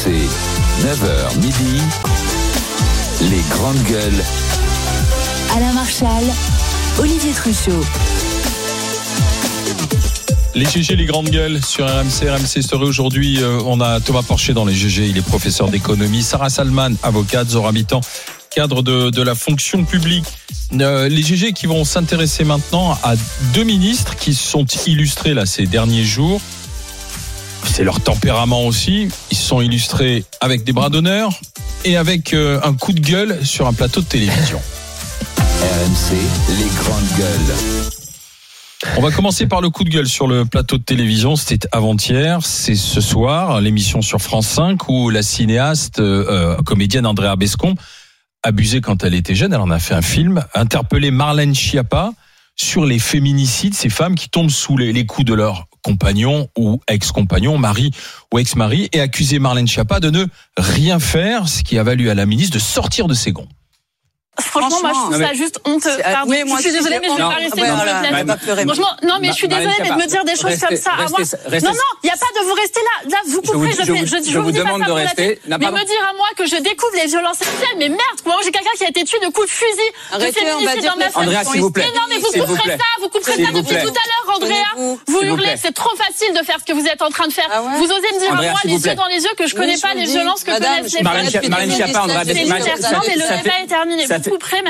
RMC, 9h midi, les grandes gueules. Alain Marchal, Olivier Truchot. Les GG, les grandes gueules sur RMC, RMC Story. Aujourd'hui, euh, on a Thomas Porcher dans les GG, il est professeur d'économie. Sarah Salman, avocate, Zora Mitan, cadre de, de la fonction publique. Euh, les GG qui vont s'intéresser maintenant à deux ministres qui se sont illustrés là ces derniers jours. C'est leur tempérament aussi. Ils se sont illustrés avec des bras d'honneur et avec euh, un coup de gueule sur un plateau de télévision. RMC, les grandes gueules. On va commencer par le coup de gueule sur le plateau de télévision. C'était avant-hier, c'est ce soir, l'émission sur France 5 où la cinéaste, euh, euh, comédienne Andrea Bescon, abusée quand elle était jeune, elle en a fait un film, interpellé Marlène Schiappa sur les féminicides, ces femmes qui tombent sous les, les coups de leur compagnon ou ex-compagnon, mari ou ex-mari, et accusé Marlène Schiappa de ne rien faire, ce qui a valu à la ministre de sortir de ses gonds. Franchement, moi, je trouve non, ça mais- juste honteux. Pardon, oui, moi, je suis désolée, mais je vais d'accord. pas rester dans ce plateau. Franchement, non, mais je suis désolée, mais de me dire des choses comme ça Non, non, il n'y a pas de vous rester là. Là, vous couperez, je, vous- demande de rester. tête. Non, Mais me dire à moi que je découvre les violences sexuelles, mais merde, moi, j'ai quelqu'un qui a été tué de coups de fusil, Arrêtez, on va dire dans ma que- Andrea, s'il vous plaît. Mais non, mais vous couperez ça, vous couperez ça depuis tout à l'heure, Andrea. Vous hurlez, c'est trop facile de faire ce que vous êtes en train de faire. Ah Vous osez me dire à moi, les yeux dans les yeux, que je connais pas les violences que connaissent les femmes. Marlène Schiappa- Andrea ça mais fait- le ça débat fait- est terminé.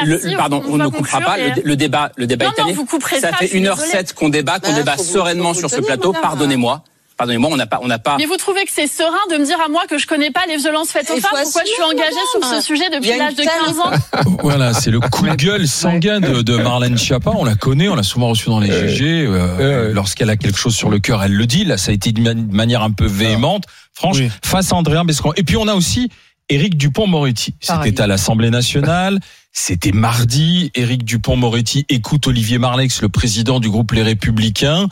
Le- pardon, on ne coupera pas. et- Le, le débat, le débat Non, est non, terminé. vous couperez Ça pas, fait je suis 1h07 désolée. qu'on débat, qu'on Bah, débat sereinement sur ce plateau. Pardonnez-moi. Pardonnez-moi, on n'a pas, on n'a pas. Mais vous trouvez que c'est serein de me dire à moi que je connais pas les violences faites aux femmes Pourquoi je suis engagée sur ce sujet depuis l'âge de telle- 15 ans Voilà, c'est le coup de gueule sanguin de, de Marlène Schiappa. On la connaît, on l'a souvent reçue dans les GG. euh, Lorsqu'elle a quelque chose sur le cœur, elle le dit. Là, ça a été ma- manière un peu véhémente, franche, Oui. face à Andréa Bescon. Et puis on a aussi Éric Dupont-Moretti. C'était à l'Assemblée nationale. C'était mardi. Éric Dupont-Moretti écoute Olivier Marlex, le président du groupe Les Républicains.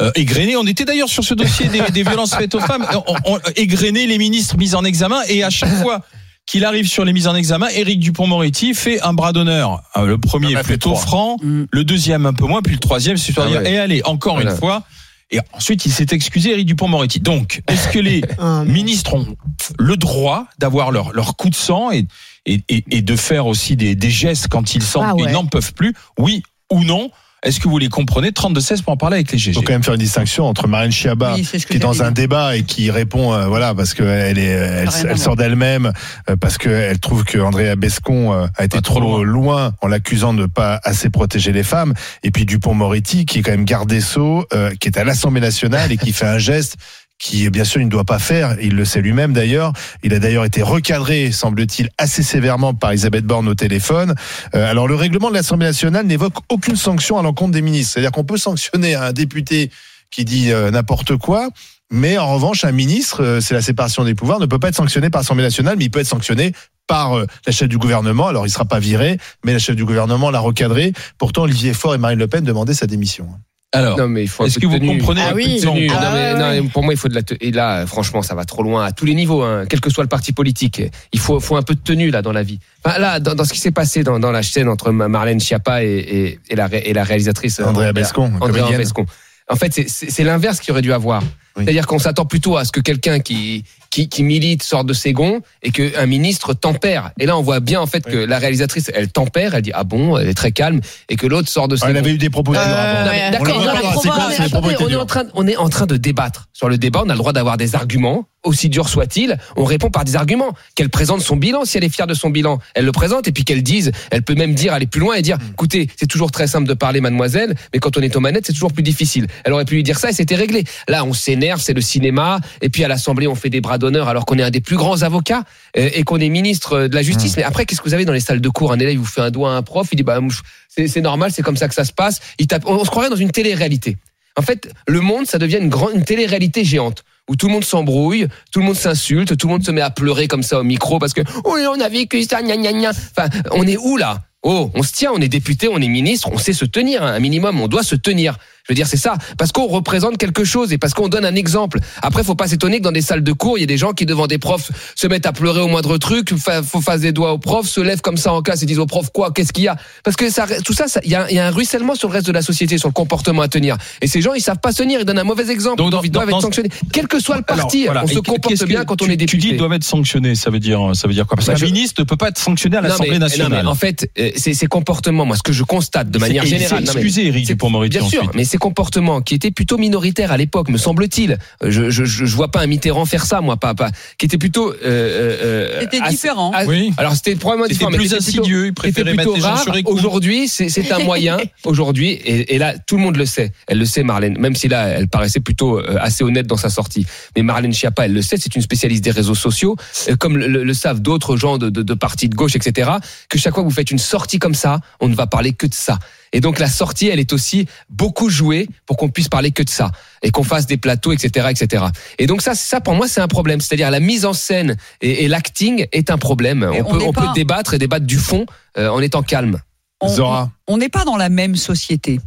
Euh, égrené, on était d'ailleurs sur ce dossier des, des violences faites aux femmes. On, on- égrené les ministres mis en examen et à chaque fois qu'il arrive sur les mises en examen, Éric Dupont-Moretti fait un bras d'honneur. Euh, Le premier fait plutôt franc, Mm. le deuxième un peu moins, puis le troisième, c'est à dire, Ah ouais. et allez, encore Voilà. une fois. Et ensuite, il s'est excusé, Éric Dupont-Moretti. Donc, est-ce que les Ah, ministres ont le droit d'avoir leur, leur coup de sang et, et, et, et de faire aussi des, des gestes quand ils sentent Ah ouais. qu'ils n'en peuvent plus? Oui ou non Est-ce que vous les comprenez 32-16 pour en parler avec les Il GG. faut quand même faire une distinction entre Marlène Schiappa, Oui, qui est dans un débat et qui répond, euh, voilà, parce qu'elle est, elle, sort d'elle-même, euh, parce qu'elle trouve que Andrea Bescon euh, a été Pas trop trop loin en l'accusant de ne pas assez protéger les femmes. Et puis Dupont-Moretti, qui est quand même garde des sceaux, euh, qui est à l'Assemblée nationale et qui fait un geste qui bien sûr il ne doit pas faire, il le sait lui-même d'ailleurs. Il a d'ailleurs été recadré, semble-t-il, assez sévèrement par Elisabeth Borne au téléphone. Euh, alors le règlement de l'Assemblée nationale n'évoque aucune sanction à l'encontre des ministres. C'est-à-dire qu'on peut sanctionner un député qui dit euh, n'importe quoi. Mais en revanche, un ministre, euh, c'est la séparation des pouvoirs, ne peut pas être sanctionné par l'Assemblée nationale, mais il peut être sanctionné par la chef du gouvernement. Alors, il sera pas viré, mais la chef du gouvernement l'a recadré. Pourtant, Olivier Faure et Marine Le Pen demandaient sa démission. Alors, Non, mais il faut un est-ce que vous tenue. comprenez Ah un peu oui. Tenue. Non, mais, Ah non, pour moi, il faut de la. te- Et là, franchement, ça va trop loin à tous les niveaux, hein, quel que soit le parti politique. Il faut, faut un peu de tenue là dans la vie. Enfin, là, dans, dans ce qui s'est passé dans, dans la chaîne entre Ma- Marlène Schiappa et, et, et la, ré- et la réalisatrice euh, Andrea Bescon, Andrea. Bescon. En fait, c'est- c'est c'est l'inverse qu'il aurait dû avoir. Oui. C'est-à-dire qu'on s'attend plutôt à ce que quelqu'un qui, qui, qui milite sorte de ses gonds et qu'un ministre tempère. Et là, on voit bien en fait que la réalisatrice, elle tempère, elle dit ah bon, elle est très calme, et que l'autre sort de ses Ah, elle gonds. avait eu des propos durs Euh, D'accord, on est en train, on est en train de débattre sur le débat. On a le droit d'avoir des arguments, aussi durs soient-ils. On répond par des arguments. Qu'elle présente son bilan, si elle est fière de son bilan, elle le présente et puis qu'elle dise, elle peut même dire aller plus loin et dire, Mm. écoutez, c'est toujours très simple de parler, mademoiselle, mais quand on est aux manettes, c'est toujours plus difficile. Elle aurait pu lui dire ça et c'était réglé. Là, on s'énerve, c'est le cinéma, et puis à l'Assemblée, on fait des bras d'honneur alors qu'on est un des plus grands avocats euh, et qu'on est ministre de la. Justice. Mais après, qu'est-ce que vous avez dans les salles de cours? Un élève vous fait un doigt à un prof, il dit, bah, c'est c'est normal, c'est comme ça que ça se passe. Il tape, on, on se croirait dans une télé-réalité. En fait, le monde, ça devient une grande, une télé-réalité géante où tout le monde s'embrouille, tout le monde s'insulte, tout le monde se met à pleurer comme ça au micro parce que oui, on a vécu ça, gna gna gna. Enfin, on est où là? Oh, on se tient, on est député, on est ministre, on sait se tenir, hein, un minimum, on doit se tenir. Je veux dire, c'est ça. Parce qu'on représente quelque chose et parce qu'on donne un exemple. Après, faut pas s'étonner que dans des salles de cours, il y a des gens qui, devant des profs, se mettent à pleurer au moindre truc, fa- faut faire des doigts aux profs, se lèvent comme ça en classe et disent aux profs quoi, qu'est-ce qu'il y a? Parce que ça, tout ça, ça- il y y a un ruissellement sur le reste de la société, sur le comportement à tenir. Et ces gens, ils savent pas se tenir, ils donnent un mauvais exemple. Donc, ils doivent être sanctionnés. Quel que soit le Alors, parti, voilà. on se comporte bien quand on est député. Tu dis ils doivent être sanctionnés, ça veut dire ça veut dire quoi? Parce Bah, qu'un je- ministre ne peut pas être sanctionné à Non, l'Assemblée non, nationale. mais en fait, euh, c'est ces comportements, moi, ce que je constate de manière générale. non, Excusez Eric c'est- Dupond-Moretti Bien sûr, mais ces comportements qui étaient plutôt minoritaires à l'époque, me semble-t-il. Euh, Je, je, je, je vois pas un Mitterrand faire ça, moi, pas, pas qui était plutôt. euh, euh, C'était assez- différent. assez- Oui. Alors c'était probablement différent, mais plus insidieux, il préférait mettre plutôt les gens rare. Aujourd'hui, c'est un moyen. Aujourd'hui, et, et là, tout le monde le sait. Elle le sait, Marlène. Même si là, elle paraissait plutôt euh, assez honnête dans sa sortie. Mais Marlène Schiappa, elle le sait. C'est une spécialiste des réseaux sociaux, euh, comme le, le- le savent d'autres gens de, de, de partis de gauche, etc. Que chaque fois que vous faites une sortie comme ça, on ne va parler que de ça. Et donc la sortie, elle est aussi beaucoup jouée pour qu'on puisse parler que de ça et qu'on fasse des plateaux, etc., etc. Et donc ça, ça pour moi, c'est un problème. C'est-à-dire la mise en scène et, et l'acting est un problème. On, on peut, n'est on pas- peut débattre et débattre du fond euh, en étant calme. On- Zora. On n'est pas dans la même société.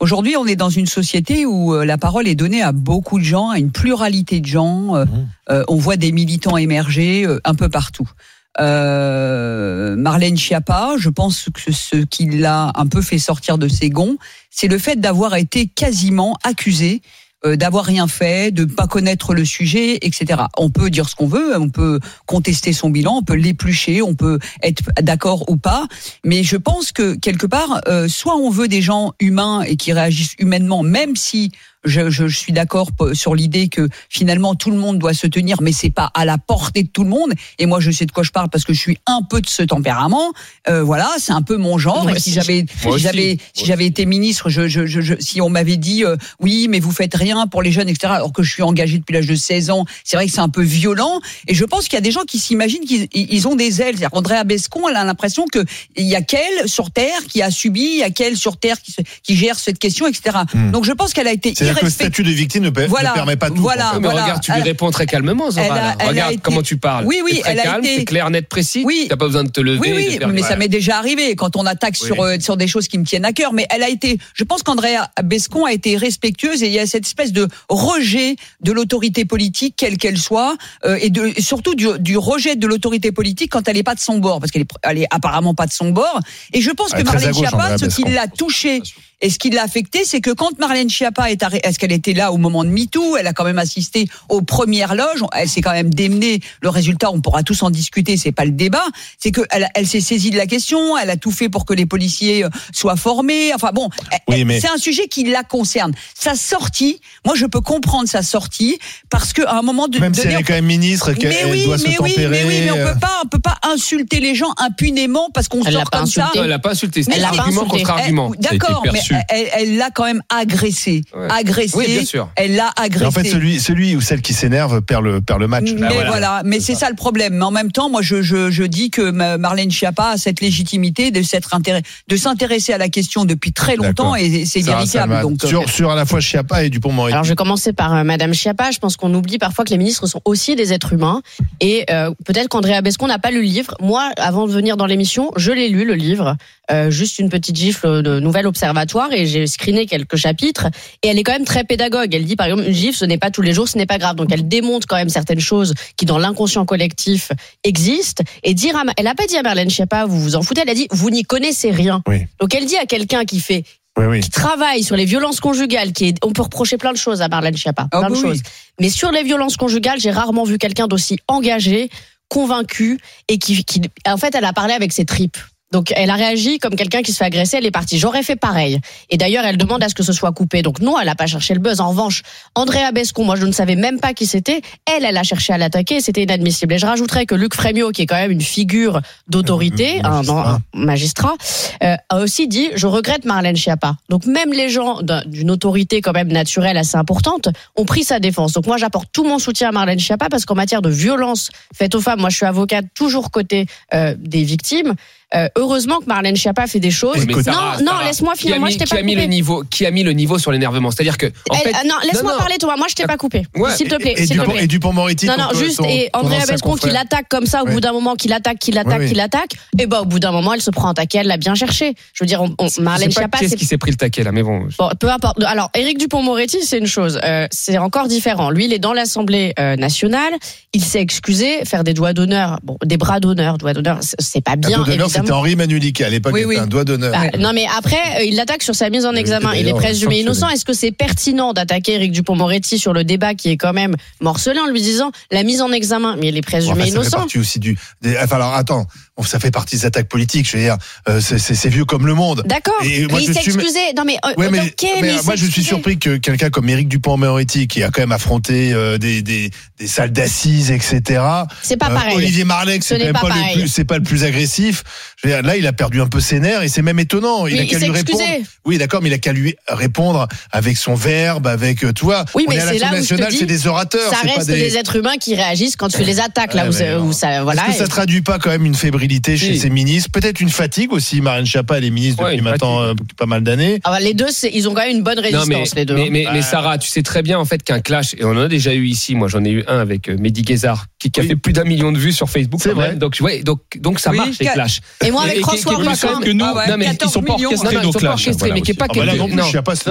Aujourd'hui, on est dans une société où euh, la parole est donnée à beaucoup de gens, à une pluralité de gens. Euh, euh, on voit des militants émerger euh, un peu partout. Euh, Marlène Schiappa, je pense que ce qui l'a un peu fait sortir de ses gonds, c'est le fait d'avoir été quasiment accusée euh, d'avoir rien fait, de pas connaître le sujet, etc. On peut dire ce qu'on veut, on peut contester son bilan, on peut l'éplucher, on peut être d'accord ou pas, mais je pense que quelque part, euh, soit on veut des gens humains et qui réagissent humainement, même si je, je, je suis d'accord sur l'idée que finalement tout le monde doit se tenir, mais c'est pas à la portée de tout le monde. Et moi, je sais de quoi je parle parce que je suis un peu de ce tempérament. Euh, voilà, c'est un peu mon genre. Moi et si j'avais, si j'avais, Moi si j'avais été ministre, je, je, je, je- si on m'avait dit euh, oui, mais vous faites rien pour les jeunes, etc. Alors que je suis engagé depuis l'âge de 16 ans, c'est vrai que c'est un peu violent. Et je pense qu'il y a des gens qui s'imaginent qu'ils ils ont des ailes. C'est-à-dire Andrea Bescon, elle a l'impression que il y a qu'elle sur terre qui a subi, il y a qu'elle sur terre qui, se- qui gère cette question, etc. Hmm. Donc je pense qu'elle a été C'est-à-dire que le statut de victime ne, permet pas tout. voilà. en fait. mais voilà. regarde, tu lui réponds très calmement, Zora. elle a- elle regarde été- comment tu parles. Oui, oui, très elle a calme, été- c'est clair, net, précis. Oui. T'as pas besoin de te lever. Oui, oui, faire- mais ça m'est déjà arrivé quand on attaque Oui. sur euh, sur des choses qui me tiennent à cœur. Mais elle a été, je pense qu'Andrea Bescon a été respectueuse et il y a cette espèce de rejet de l'autorité politique, quelle qu'elle soit, euh, et, de, et surtout du, du rejet de l'autorité politique quand elle n'est pas de son bord, parce qu'elle est, elle est apparemment pas de son bord. Et je pense Elle que Marlène Schiappa, ce qui l'a touché et ce qui l'a affecté, c'est que quand Marlène Schiappa est arrêtée, est-ce qu'elle était là au moment de MeToo? Elle a quand même assisté aux premières loges. Elle s'est quand même démenée. Le résultat, on pourra tous en discuter. C'est pas le débat. C'est que elle, elle s'est saisie de la question. Elle a tout fait pour que les policiers euh, soient formés. Enfin bon, Oui, mais- c'est un sujet qui la concerne. Sa sortie, moi, je peux comprendre sa sortie parce qu'à un moment de, Même si donné, elle est quand même ministre, qu'elle oui, doit se mais oui, tempérer. mais oui, mais on euh, peut pas, on peut pas insulter les gens impunément parce qu'on sort pas comme ça. insulté. Non, elle l'a pas insulté. Mais C'est elle l'a pas argument insulté. contre argument. Elle- D'accord, mais elle- l'a quand même agressé. Ouais. Agressé. Oui, bien sûr. Elle l'a mais agressé. en fait, celui, celui ou celle qui s'énerve perd le, perd le match. mais Bah, voilà. voilà, mais c'est ça. le problème. Mais en même temps, moi, je, je, je dis que Ma- Marlène Schiappa a cette légitimité de s'intéresser à la question depuis très longtemps et c'est véritable. Donc, euh, sur, sur à la fois Chiappa et Dupont-Moretti. Alors je vais commencer par euh, Madame Schiappa. Je pense qu'on oublie parfois que les ministres sont aussi des êtres humains et euh, peut-être qu'Andrea Bescon n'a pas lu le livre. Moi, avant de venir dans l'émission, je l'ai lu le livre, euh, juste une petite gifle de Nouvel Observatoire et j'ai screené quelques chapitres et elle est quand même très pédagogue. Elle dit par exemple une gifle, ce n'est pas tous les jours, ce n'est pas grave. Donc elle démontre quand même certaines choses qui dans l'inconscient collectif existent et dire à, elle a pas dit à Marlène Schiappa vous vous en foutez, elle a dit vous n'y connaissez rien. Oui. Donc elle dit à quelqu'un qui fait Oui, oui. qui travaille sur les violences conjugales, qui est, on peut reprocher plein de choses à Marlène Schiappa, Ah plein de oui. choses. Mais sur les violences conjugales, j'ai rarement vu quelqu'un d'aussi engagé, convaincu et qui, qui, en fait, elle a parlé avec ses tripes. Donc, elle a réagi comme quelqu'un qui se fait agresser, elle est partie. J'aurais fait pareil. Et d'ailleurs, elle demande à ce que ce soit coupé. Donc, non, elle n'a pas cherché le buzz. En revanche, Andrea Bescon, moi, je ne savais même pas qui c'était. Elle, elle a cherché à l'attaquer c'était inadmissible. Et je rajouterais que Luc Frémio, qui est quand même une figure d'autorité, Euh, un, magistrat. un magistrat, euh, a aussi dit je regrette Marlène Schiappa. Donc même les gens d'un- d'une autorité quand même naturelle assez importante ont pris sa défense. Donc moi j'apporte tout mon soutien à Marlène Schiappa parce qu'en matière de violence faite aux femmes, moi je suis avocate toujours côté euh, des victimes. Euh, heureusement que Marlène Schiappa fait des choses. Mais non, Sarah, non, laisse-moi qui finir. Moi, je t'ai qui pas a mis le coupé. niveau, qui a mis le niveau sur l'énervement. C'est-à-dire que, en Eh, fait, euh, non, laisse-moi parler, Thomas. Moi, je t'ai pas coupé. Ouais. S'il te plaît, Et, et s'il te Dupont, plaît. et Dupont-Moretti. Non, non, juste, ton- et ancien Abescon qui l'attaque comme ça, au bout d'un moment, qui l'attaque, qui l'attaque, oui. qui l'attaque, et bah, au bout d'un moment, elle se prend un taquet, elle l'a bien cherché. Je veux dire, on, on- Je Marlène sais pas Schiappa, qui est-ce c'est qui s'est pris le taquet là, mais bon. Bon, peu importe. Alors, Éric Dupont-Moretti, c'est une chose. Euh, c'est encore différent. Lui, il est dans l'Assemblée nationale. Il s'est excusé, faire des doigts d'honneur. Bon, des bras d'honneur, doigts d'honneur, c'est- pas bien, c'était. Henri Manulica. À l'époque, Oui, oui. un doigt d'honneur. Bah, non mais après euh, il l'attaque sur sa mise en examen. Il est présumé innocent. Est-ce que c'est pertinent d'attaquer Éric Dupont-Moretti sur le débat qui est quand même morcelé en lui disant la mise en examen? Mais il est Bon, présumé ça fait innocent. partie aussi du. enfin, alors attends, ça fait partie des attaques politiques. Je veux dire, euh, c'est- vieux comme le monde. D'accord. Mais moi, il s'est suis- excusé. Non mais, euh, Ouais, mais, ok, mais, mais il moi je suis surpris que quelqu'un comme Éric Dupont-Moretti, qui a quand même affronté euh, des, des, des salles d'assises, etc. C'est pas euh, pareil. Olivier Marleix, Ce c'est même pas pas, le plus, c'est pas le plus agressif. Je veux dire, là, il a perdu un peu ses nerfs et c'est même étonnant. Il Mais a qu'à lui répondre. Oui, d'accord, mais il a qu'à lui répondre avec son verbe, avec euh, tu vois. Oui, mais c'est là où je te dis, c'est des orateurs, Ça pas reste des. des êtres humains qui réagissent quand tu les attaques là où, ça- voilà. Est-ce que ça traduit pas quand même une fébrilité chez Si. ces ministres Peut-être une fatigue aussi. Marine Schiappa, elle est ministre Ouais, depuis maintenant euh, pas mal d'années. Ah bah, les deux, ils ont quand même une bonne Non, résistance mais, les deux. mais, mais, Bah, mais Sarah, tu sais très bien en fait qu'un clash, et on en a déjà eu ici, moi j'en ai eu un avec euh, Mehdi Guézard, qui, qui a Oui. fait plus d'un million de vues sur Facebook. C'est vrai. même. Donc, ouais, donc, donc ça Oui, marche les clashs. Et moi avec Et- François Ruffin. Que nous, Ah ouais, non, mais ils 14 sont pas millions. orchestrés nos clashs. mais qui pas Ah bah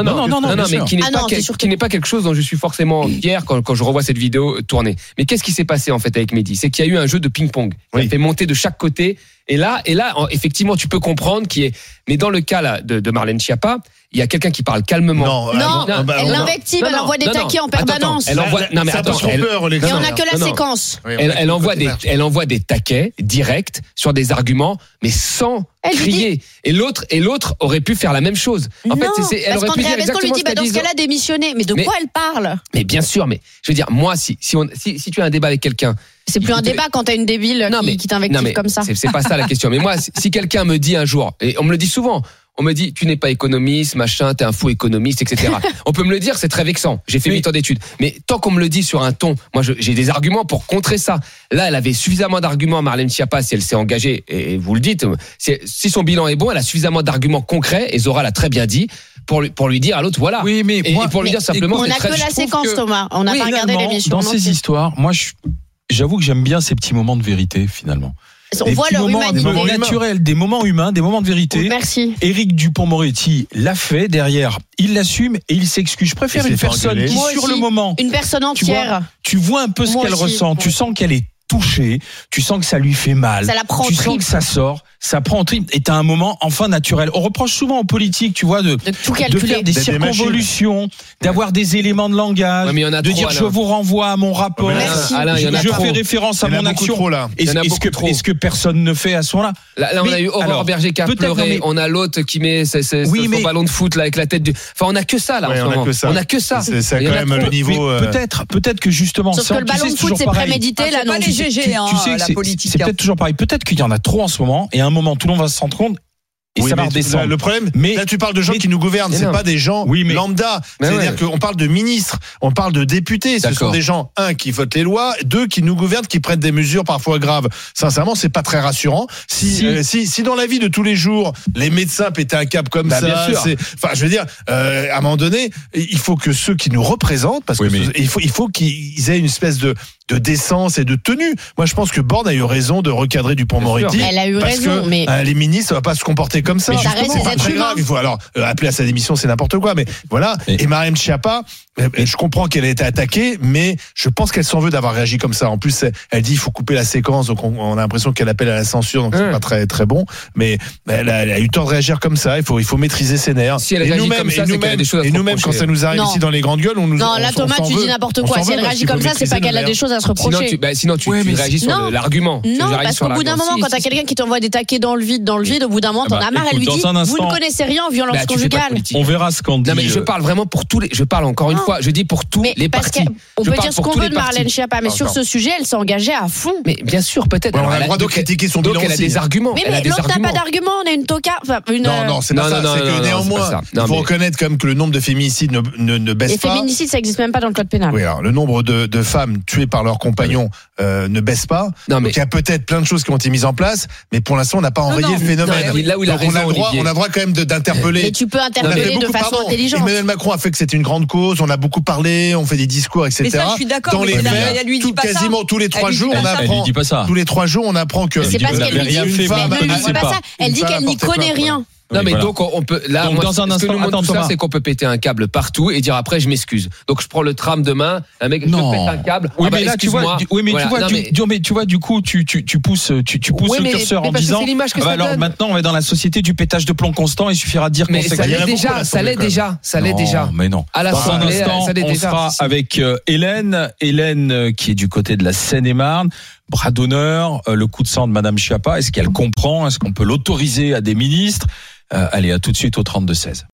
non non. Non, mais qui n'est Ah pas, non, qui n'est pas quelque chose dont je suis forcément fier quand, quand je revois cette vidéo tournée. Mais qu'est-ce qui s'est passé en fait avec Mehdi? C'est qu'il y a eu un jeu de ping-pong. Oui. a fait monter de chaque côté. Et là, et là, en- effectivement, tu peux comprendre qui est. Mais dans le cas de Marlène Schiappa, il y a quelqu'un qui parle calmement. Non, Non, ah, non, bah, elle l'invective, elle envoie des taquets en Attends, permanence. elle envoie- non, mais elle- peur, Et l'exemple. on a que la séquence. Oui, Elle, envoie des, elle envoie des taquets directs sur des arguments, mais sans Elle crier. Et l'autre, et l'autre aurait pu faire la même chose. En non, fait, c'est- c'est- elle parce aurait pu dire Abesco lui exactement dit ce bah, dans ce cas-là démissionner. Mais de Mais- quoi elle parle? Mais bien sûr, mais je veux dire, moi, si, si, on, si, si tu as un débat avec quelqu'un. C'est plus un débat quand t'as une débile Non, qui, mais- t'invective mais comme ça. C'est c'est pas ça la question. Mais moi, si, si quelqu'un me dit un jour, et on me le dit souvent, on me dit, tu n'es pas économiste, machin, t'es un faux économiste, etc. on peut me le dire, c'est très vexant. J'ai fait Oui. 8 ans d'études. Mais tant qu'on me le dit sur un ton, moi, j'ai des arguments pour contrer ça. Là, elle avait suffisamment d'arguments, Marlène Schiappa, si elle s'est engagée, et vous le dites, si, son bilan est bon, elle a suffisamment d'arguments concrets, et Zora l'a très bien dit, pour lui, pour lui dire à l'autre, voilà. Oui, mais et, moi- et pour lui dire simplement, On c'est a très- que je la séquence, que- Thomas. On n'a Oui, pas regardé l'émission. Dans ces histoires, moi, j'avoue que j'aime bien ces petits moments de vérité, finalement. On Des voit leur moments humanité. moments naturels, des moments humains, des moments de vérité. Merci. Éric Dupont-Moretti l'a fait derrière. Il l'assume et il s'excuse. Je préfère une personne qui, sur aussi. le moment, Une personne tu vois, entière. tu vois un peu ce qu'elle ressent. Tu sens qu'elle est touchée. Tu sens que ça lui fait mal. Ça la prend en tu sens que ça sort. Ça prend en trip. Et t'as un moment enfin naturel. On reproche souvent aux politiques, tu vois, de, De tout de calculer. faire des circonvolutions, d'avoir des éléments de langage, Ouais, mais il y en a de trop, dire je vous renvoie à mon rapport. Merci. Alain, il y en a je trop. fais référence à mon action. trop, là. Est-ce que, trop. est-ce que personne ne fait à ce moment-là? Là, là, on Mais, a eu Aurore Berger qui a pleuré. mais- On a l'autre qui met ses- ses- Oui, son mais- ballon de foot là avec la tête du. Enfin, on a que ça là Ouais, en ce on a moment. que ça. On a que ça. C'est quand même le niveau. Peut-être, peut-être que justement. Sauf ça, que le ballon de foot, c'est prémédité, Ah, là, non. GG, hein, tu sais que la c'est- politique. C'est peut-être toujours pareil. Peut-être qu'il y en a trop en ce moment, et à un moment, tout le monde va se rendre compte, et oui, ça va redescendre. Le problème, Mais- là tu parles de gens mais- qui nous gouvernent, c'est pas des gens Oui, mais- lambda. C'est-à-dire ouais. qu'on parle de ministres, on parle de députés. Ce sont des gens, un, qui votent les lois, deux, qui nous gouvernent, qui prennent des mesures parfois graves. Sincèrement, c'est pas très rassurant. Si, Si. euh, si, si dans la vie de tous les jours, les médecins pétaient un cap comme Bah, ça, enfin, je veux dire, euh, à un moment donné, il faut que ceux qui nous représentent, parce que Oui, mais- ce- il faut, il faut qu'ils aient une espèce de, de décence et de tenue. Moi, je pense que Borne a eu raison de recadrer Dupont-Moretti. Elle a eu raison, que mais- euh, les ministres, ça va pas se comporter comme ça. Mais C'est des pas très grave. Il faut alors euh, appeler à sa démission, c'est n'importe quoi. Mais voilà. Et- Schiappa, euh, je comprends qu'elle a été attaquée, mais je pense qu'elle s'en veut d'avoir réagi comme ça. En plus, elle, dit il faut couper la séquence, donc on, a l'impression qu'elle appelle à la censure, donc c'est Ouais. pas très très bon. Mais elle a, elle a eu tort de réagir comme ça. Il faut il faut maîtriser ses nerfs. Si elle et nous-mêmes, et nous-mêmes, quand ça nous arrive Non. ici dans les grandes gueules, on nous Non, on- là, Thomas, tu veut. dis n'importe quoi. Si elle réagit comme ça, c'est pas qu'elle a des choses à se Sinon, reprocher. tu, bah, sinon tu, Ouais, tu mais réagis sur l'argument. Non, parce qu'au bout d'un moment, quand t'as quelqu'un qui t'envoie des taquets dans le vide, dans le vide, au bout d'un moment, Ah t'en bah, as marre. Elle lui dit Vous ne connaissez rien en violence Bah, conjugale. On verra ce qu'en dit. Non mais je euh, parle vraiment pour tous les. Je parle encore une Non. Je dis pour tous Mais les partis. Je peut dire ce qu'on veut les de. Marlène Schiappa, mais sur ce sujet, elle s'est engagée à fond. Mais bien sûr, peut-être. Ouais, on a le droit de critiquer son bilan elle a des arguments. Mais, l'autre n'a pas d'argument, on a une toca. Une, Non, euh, non, c'est Non, pas ça. C'est que néanmoins, il faut reconnaître quand même que le nombre de féminicides ne, Les baisse pas. féminicides, ça n'existe même pas dans le code pénal. Oui, alors le nombre de, femmes tuées par leurs compagnons euh, ne baisse pas. Donc il y a peut-être plein de choses qui ont été mises en place, mais pour l'instant on n'a pas enrayé non, le phénomène. là où il a Donc on a raison, le droit, Olivier. on a droit quand même d'interpeller. Mais tu peux On interpeller de beaucoup- façon intelligente. Emmanuel Macron a fait que c'était une grande cause. On a beaucoup parlé, on fait des discours, etc. Mais ça, je suis d'accord, Dans mais faits, lui dit tout- pas ça. quasiment tous les trois dit jours, pas on ça. Elle lui apprend. dit pas ça. Tous les trois jours, on apprend que. Mais c'est dit parce qu'elle dit, fait, mais mais ne elle pas pas. Une dit qu'elle n'y connaît rien. Non Oui, mais voilà. donc on peut là Donc, moi, dans un ce que instant, nous montre attends, tout ça c'est qu'on peut péter un câble partout et dire après je m'excuse. Donc je prends le tram demain, un mec je Non. pète un câble. Oui, Ah bah, mais là, tu vois, du- oui, mais Voilà. tu vois, Non, du, mais- du- mais tu vois, du coup, tu, tu, tu, pousses, tu, tu pousses le curseur en que disant, que ah bah alors donne. maintenant, on est dans la société du pétage de plomb constant, il suffira de dire qu'on ça l'est déjà, ça l'est déjà, ça l'est déjà. Mais non. À Dans un l'Assemblée, instant, ça l'est on déjà. sera avec euh, Hélène, Hélène euh, qui est du côté de la Seine-et-Marne, bras d'honneur, euh, le coup de sang de Madame Schiappa. Est-ce qu'elle comprend? Est-ce qu'on peut l'autoriser à des ministres? Allez, à tout de suite au 32 16.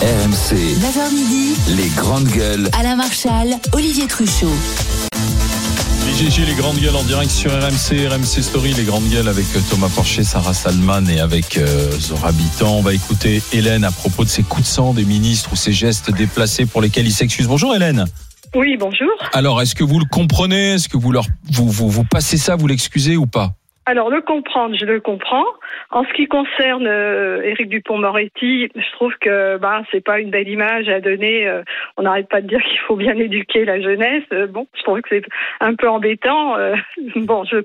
RMC, 9h midi, les grandes gueules. Alain Marchal, Olivier Truchot. Les GG, les grandes gueules en direct sur RMC, RMC Story, les grandes gueules avec euh, Thomas Porcher, Sarah Salman et avec euh, Zora Bitan. On va écouter Hélène à propos de ces coups de sang des ministres ou ces gestes déplacés pour lesquels ils s'excusent. Bonjour Hélène. Oui, bonjour. Alors, est-ce que vous le comprenez? Est-ce que vous leur vous, vous, vous passez ça, vous l'excusez ou pas? Alors, le comprendre, je le comprends. En ce qui concerne euh, Éric Dupont-Moretti, je trouve que bah, c'est pas une belle image à donner. euh, on n'arrête pas de dire qu'il faut bien éduquer la jeunesse. Euh, bon, je trouve que c'est un peu embêtant. euh, bon, je,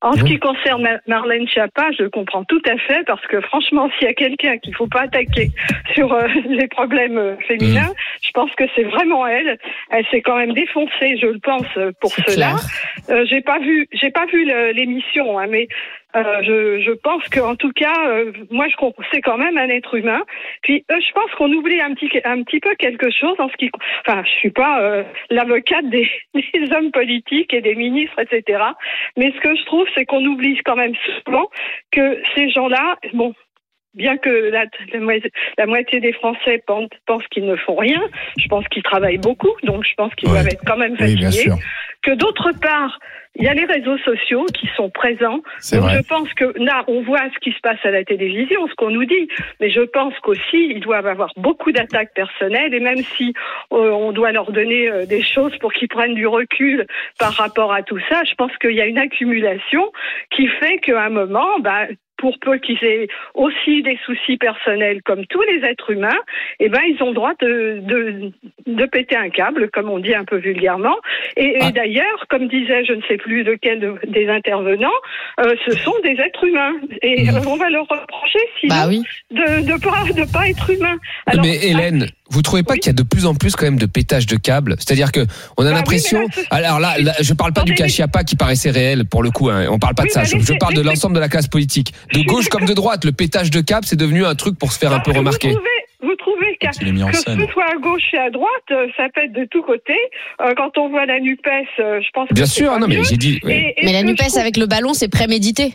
en ce qui concerne Ma- Marlène Schiappa, je comprends tout à fait parce que franchement, s'il y a quelqu'un qu'il faut pas attaquer sur les problèmes féminins, je pense que c'est vraiment elle. Elle s'est quand même défoncée, je le pense, pour cela. j'ai pas vu, j'ai pas vu le- l'émission, hein, mais euh, je, je pense qu'en tout cas, euh, moi, je c'est quand même un être humain. Puis, euh, je pense qu'on oublie un petit, un petit peu quelque chose en ce qui, enfin, je suis pas euh, l'avocate des, des hommes politiques et des ministres, etc. Mais ce que je trouve, c'est qu'on oublie quand même souvent que ces gens-là, bon. Bien que la, la moitié, la moitié des Français pensent, pensent qu'ils ne font rien, je pense qu'ils travaillent beaucoup, donc je pense qu'ils Ouais. doivent être quand même fatigués. Que d'autre part, il y a les réseaux sociaux qui sont présents. Donc vrai. je pense que là, on voit ce qui se passe à la télévision, ce qu'on nous dit, mais je pense qu'aussi, ils doivent avoir beaucoup d'attaques personnelles, et même si euh, on doit leur donner euh, des choses pour qu'ils prennent du recul par rapport à tout ça, je pense qu'il y a une accumulation qui fait qu'à un moment, bah, pour peu qu'ils aient aussi des soucis personnels comme tous les êtres humains, eh ben ils ont le droit de, de, de péter un câble, comme on dit un peu vulgairement. Et, et Ah. d'ailleurs, comme disait je ne sais plus lequel de- des intervenants, euh, ce sont des êtres humains. Et euh, on va leur reprocher sinon Bah oui. de ne pas, de pas être humain. Alors, mais Hélène, vous trouvez pas Oui. qu'il y a de plus en plus quand même de pétage de câbles C'est-à-dire que on a Bah l'impression. Alors là, là, je parle pas du Chiappa qui paraissait réel pour le coup. Hein. On parle pas Oui, de ça. bah, Je, parle de l'ensemble de la classe politique, de gauche comme de droite. Le pétage de câbles, c'est devenu un truc pour se faire un peu que remarquer. Vous trouvez, vous trouvez qu'à- Il est mis en que scène. ce soit à gauche et à droite, euh, ça pète de tous côtés. Euh, quand on voit la NUPES, euh, je pense que Bien sûr, non mais j'ai dit. oui. Et- et Mais la NUPES trouve- avec le ballon, c'est prémédité.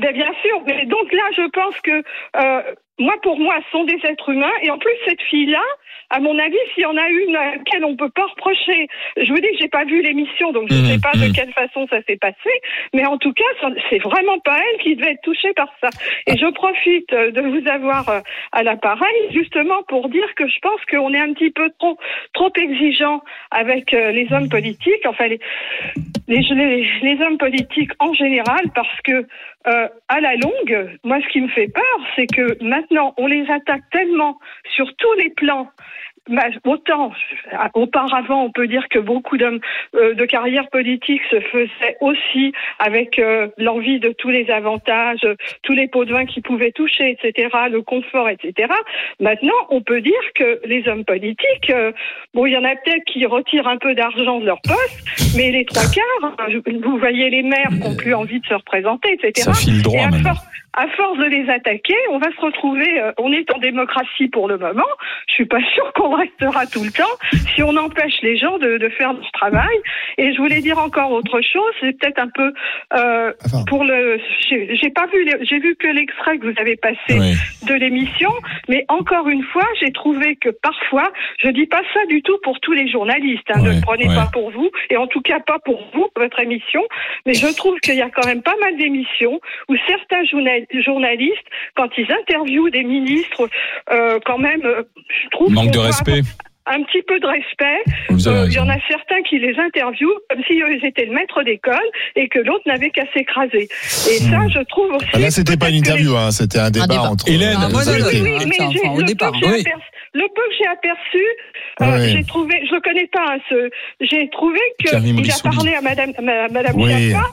Ben, bien sûr, mais donc là, je pense que euh, moi, pour moi, sont des êtres humains. Et en plus, cette fille-là, à mon avis, s'il y en a une à laquelle on peut pas reprocher, je vous dis que j'ai pas vu l'émission, donc je ne Mhm, sais pas de mhm. quelle façon ça s'est passé, mais en tout cas, c'est vraiment pas elle qui devait être touchée par ça. Et je profite euh, de vous avoir euh, à l'appareil, justement pour dire que je pense qu'on est un petit peu trop, trop exigeant avec euh, les hommes politiques, enfin les, les, les, les hommes politiques en général, parce que euh, à la longue, moi, ce qui me fait peur, c'est que maintenant, on les attaque tellement sur tous les plans. Bah, autant, euh, auparavant, on peut dire que beaucoup d'hommes euh, de carrière politique se faisaient aussi avec euh, l'envie de tous les avantages, tous les pots de vin qu'ils pouvaient toucher, etc., le confort, etc. Maintenant, on peut dire que les hommes politiques, bon, il y en a peut-être qui retirent un peu d'argent de leur poste, mais les trois quarts, euh, vous voyez les maires qui n'ont plus envie de se représenter, etc. Ça file droit Et à force, à force de les attaquer, on va se retrouver, euh, on est en démocratie pour le moment, je suis pas sûre qu'on restera tout le temps si on empêche les gens de, de faire leur travail. Et je voulais dire encore autre chose, c'est peut-être un peu euh, Enfin. pour le, j'ai pas vu, j'ai vu que l'extrait que vous avez passé Oui. De l'émission, mais encore une fois, j'ai trouvé que parfois, je dis pas ça du tout pour tous les journalistes, hein, ne le prenez ouais. pas pour vous, et en tout cas pas pour vous, votre émission, mais je trouve qu'il y a quand même pas mal d'émissions où certains journa- journalistes, quand ils interviewent des ministres, euh, quand même, euh, je trouve Manque de respect. Un petit peu de respect. Euh, Il y en a certains qui les interviewent comme si eux, ils étaient le maître d'école et que l'autre n'avait qu'à s'écraser. Et ça, je trouve aussi. Ah, Là, c'était pas une interview, hein, c'était un débat, débat. entre. Hélène, Ah, moi, vous non, Oui, mais enfin, le, peu départ, que j'ai Oui. aperçu, le peu que j'ai aperçu, euh, j'ai trouvé, je le connais pas, hein, ce, j'ai trouvé que Karim il a parlé à Madame, ma- Madame Oui. Chiappa.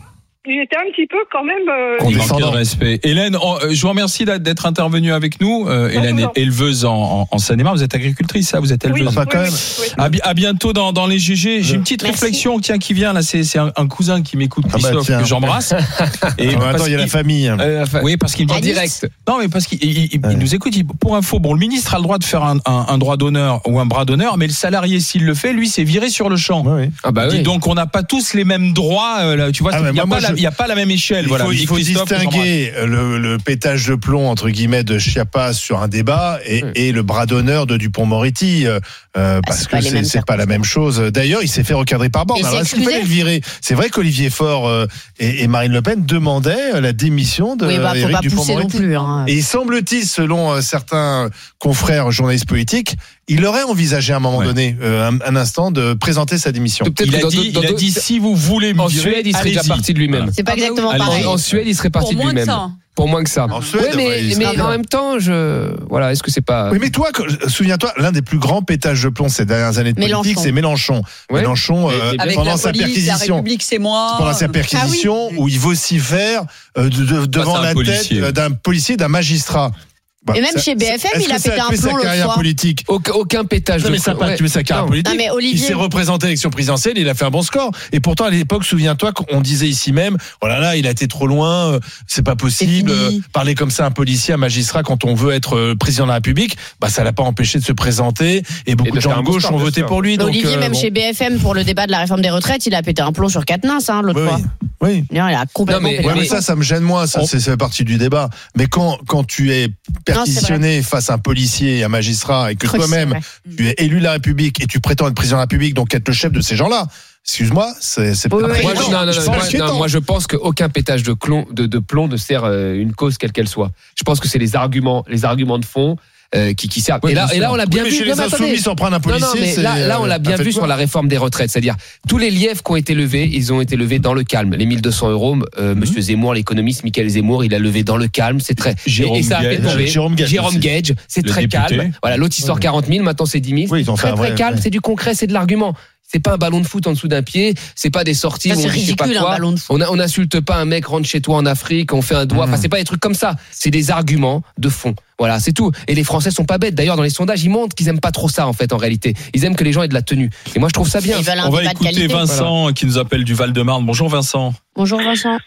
Il était un petit peu quand même. euh, Il manque de Condescendant. respect. Hélène, oh, euh, je vous remercie d'être- intervenue avec nous. Euh, Hélène est éleveuse en, en, en Seine-et-Marne. Vous êtes agricultrice, ça Vous êtes oui, éleveuse Enfin, quand oui, même. oui, oui. À, bi- à bientôt dans, dans les GG. J'ai une petite Merci. réflexion tiens, qui vient là. C'est un, un cousin qui m'écoute, Ah bah, que j'embrasse. Et parce temps, il y a la famille. Euh, Oui, parce qu'il me en dit direct. Non, mais parce qu'il il- il- Ouais. il nous écoute. il- pour info, bon, le ministre a le droit de faire un, un- un droit d'honneur ou un bras d'honneur, mais le salarié, s'il le fait, lui, c'est viré sur le champ. Ouais, oui. Ah bah Dis oui. donc, on n'a pas tous les mêmes droits. euh, là, tu vois, Ah, il n'y a, moi, pas moi, la- il y a pas la même échelle. Il voilà. faut, il faut distinguer le, le pétage de plomb entre guillemets de Chiapas sur un débat et, Oui. et le bras d'honneur de Dupont-Moretti euh, euh, parce que c'est c'est pas la même chose. D'ailleurs, il s'est fait recadrer par Borne. Alors, est-ce qu'il fallait le virer? C'est vrai qu'Olivier Faure euh, et, et Marine Le Pen demandaient euh, la démission de Oui, bah, Éric plus. Hein. Et il semble-t-il, selon euh, certains confrères journalistes politiques, il aurait envisagé à un moment Ouais. donné, euh, un, un instant, de présenter sa démission. Peut-être Il que a dans dit, dans il a dit si vous voulez me En virer, Suède, il serait déjà parti de lui-même. C'est pas Ah bah exactement pareil. En, en Suède, il serait parti de lui-même. ça. Pour moins que ça. En Suède, ouais, mais, ouais, mais serait- en même temps, je voilà, est-ce que c'est pas Oui, mais toi, quand- souviens-toi, l'un des plus grands pétages de plomb ces dernières années de politique, Mélenchon. c'est Mélenchon. Ouais. Mélenchon, Mais- euh, mais Avec pendant la sa police, la perquisition. République, c'est moi. Pendant sa perquisition, où il vocifère euh, de- de- devant la policier. tête euh, d'un policier, d'un magistrat. Bah, Et même ça- chez BFM, il a pété un plomb sa l'autre carrière soir. politique aucun, aucun pétage non, de mais ça n'a pas ouais. tué sa carrière Non. politique. Non, mais il s'est représenté à l'élection présidentielle, il a fait un bon score. Et pourtant, à l'époque, souviens-toi qu'on disait ici même, oh là là, il a été trop loin, euh, c'est pas possible. Euh, Parler comme ça à un policier, un magistrat, quand on veut être euh, président de la République, bah, ça l'a pas empêché de se présenter. Et beaucoup de de gens de gauche ont voté pour lui. Donc, Olivier, euh, même bon. chez BFM, pour le débat de la réforme des retraites, il a pété un plomb sur Quatennens hein, l'autre Oui, fois. oui. Il a complètement Non, mais- pété Ouais, un mais plomb. ça, ça me gêne moins. Ça, c'est partie du débat. Mais quand quand tu es perquisitionné face à un policier et un magistrat et que toi-même tu es élu de la République et tu prétends être président de la République, donc être le chef de ces gens-là. Excuse-moi, c'est pas oui, Moi, non, non, non, je moi, je pense qu'aucun pétage de, clon, de, de plomb ne sert euh, une cause quelle qu'elle soit. Je pense que c'est les arguments, les arguments de fond euh, qui, qui servent. Oui, et là, et là, on l'a Oui, bien mais vu. chez Non, les attendez. prendre un Non, non, policier, mais là, là, on l'a euh, bien vu sur la réforme des retraites. C'est-à-dire, tous les lièvres qui ont été levés, ils ont été levés dans le calme. Les 1200 euros, euh, Mhm. Monsieur Zemmour, l'économiste Michael Zemmour, il a levé dans le calme. C'est très. Jérôme et, et ça a fait Gage. tomber. Jérôme Gage aussi. Gage, c'est très député. calme. Voilà, l'autre, il sort Ouais. 40 000, maintenant c'est 10 000. Oui, ils ont fait très, très calme, c'est du concret, c'est de l'argument. C'est pas un ballon de foot en dessous d'un pied, c'est pas des sorties Ça, où c'est on sais pas ridicule, un quoi. ballon de foot. On n'insulte pas un mec rentre chez toi en Afrique, on fait un doigt. Mmh. Enfin, c'est pas des trucs comme ça. C'est des arguments de fond. Voilà, c'est tout. Et les Français sont pas bêtes. D'ailleurs, dans les sondages, ils montrent qu'ils aiment pas trop ça en fait. En réalité, ils aiment que les gens aient de la tenue. Et moi, je trouve ça bien. Ils veulent un On va écouter qualité. Vincent qui nous appelle du Val-de-Marne. Bonjour Vincent. Bonjour Vincent.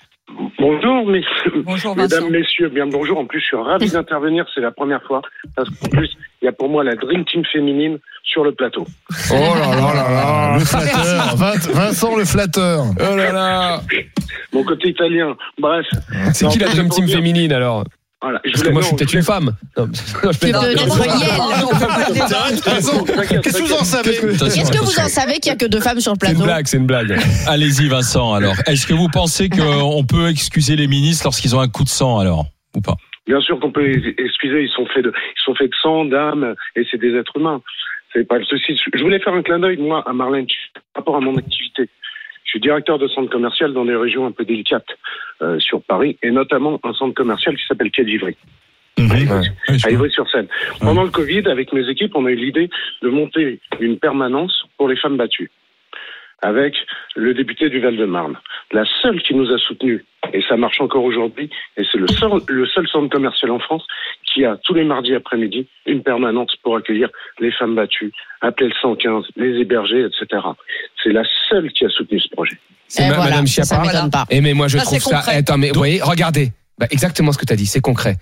Bonjour, messieurs. Bonjour. Mesdames, messieurs, bien bonjour. En plus, je suis ravi d'intervenir. C'est la première fois. Parce qu'en plus, il y a pour moi la Dream Team féminine sur le plateau. Oh là là là là. Le flatteur, Vin- Vincent le flatteur. Oh là là. Mon côté italien. Bref. C'est qui la Dream Team féminine alors? Voilà. Je Parce que voulais- moi, je suis peut-être une femme. Non, je peux. Qu'est-ce que vous en savez Est-ce que vous en savez qu'il y a que deux femmes sur le C'est une plateau blague, c'est une blague. Allez-y Vincent alors. Est-ce que vous pensez qu'on peut excuser les ministres lorsqu'ils ont un coup de sang alors Ou pas Bien sûr qu'on peut les excuser. Ils sont faits de, ils sont faits de sang, d'âme, et c'est des êtres humains. C'est pas le souci. Je voulais faire un clin d'œil, moi, à Marlène, par rapport à mon activité. Je suis directeur de centre commercial dans des régions un peu délicates euh, sur Paris, et notamment un centre commercial qui s'appelle Quai d'Ivry. Mhm. À. Ivry-sur-Seine. Pendant le Covid, avec mes équipes, on a eu l'idée de monter une permanence pour les femmes battues. Avec le député du Val-de-Marne. La seule qui nous a soutenus, et ça marche encore aujourd'hui, et c'est le seul, le seul centre commercial en France qui a tous les mardis après-midi une permanence pour accueillir les femmes battues, appeler le 115, les héberger, etc. C'est la seule qui a soutenu ce projet. C'est ma- voilà, Madame ça Chiappa. m'étonne pas. Et mais moi je Ça, trouve ça. concret. Attends, mais vous voyez, regardez. Bah, exactement ce que tu as dit, c'est concret.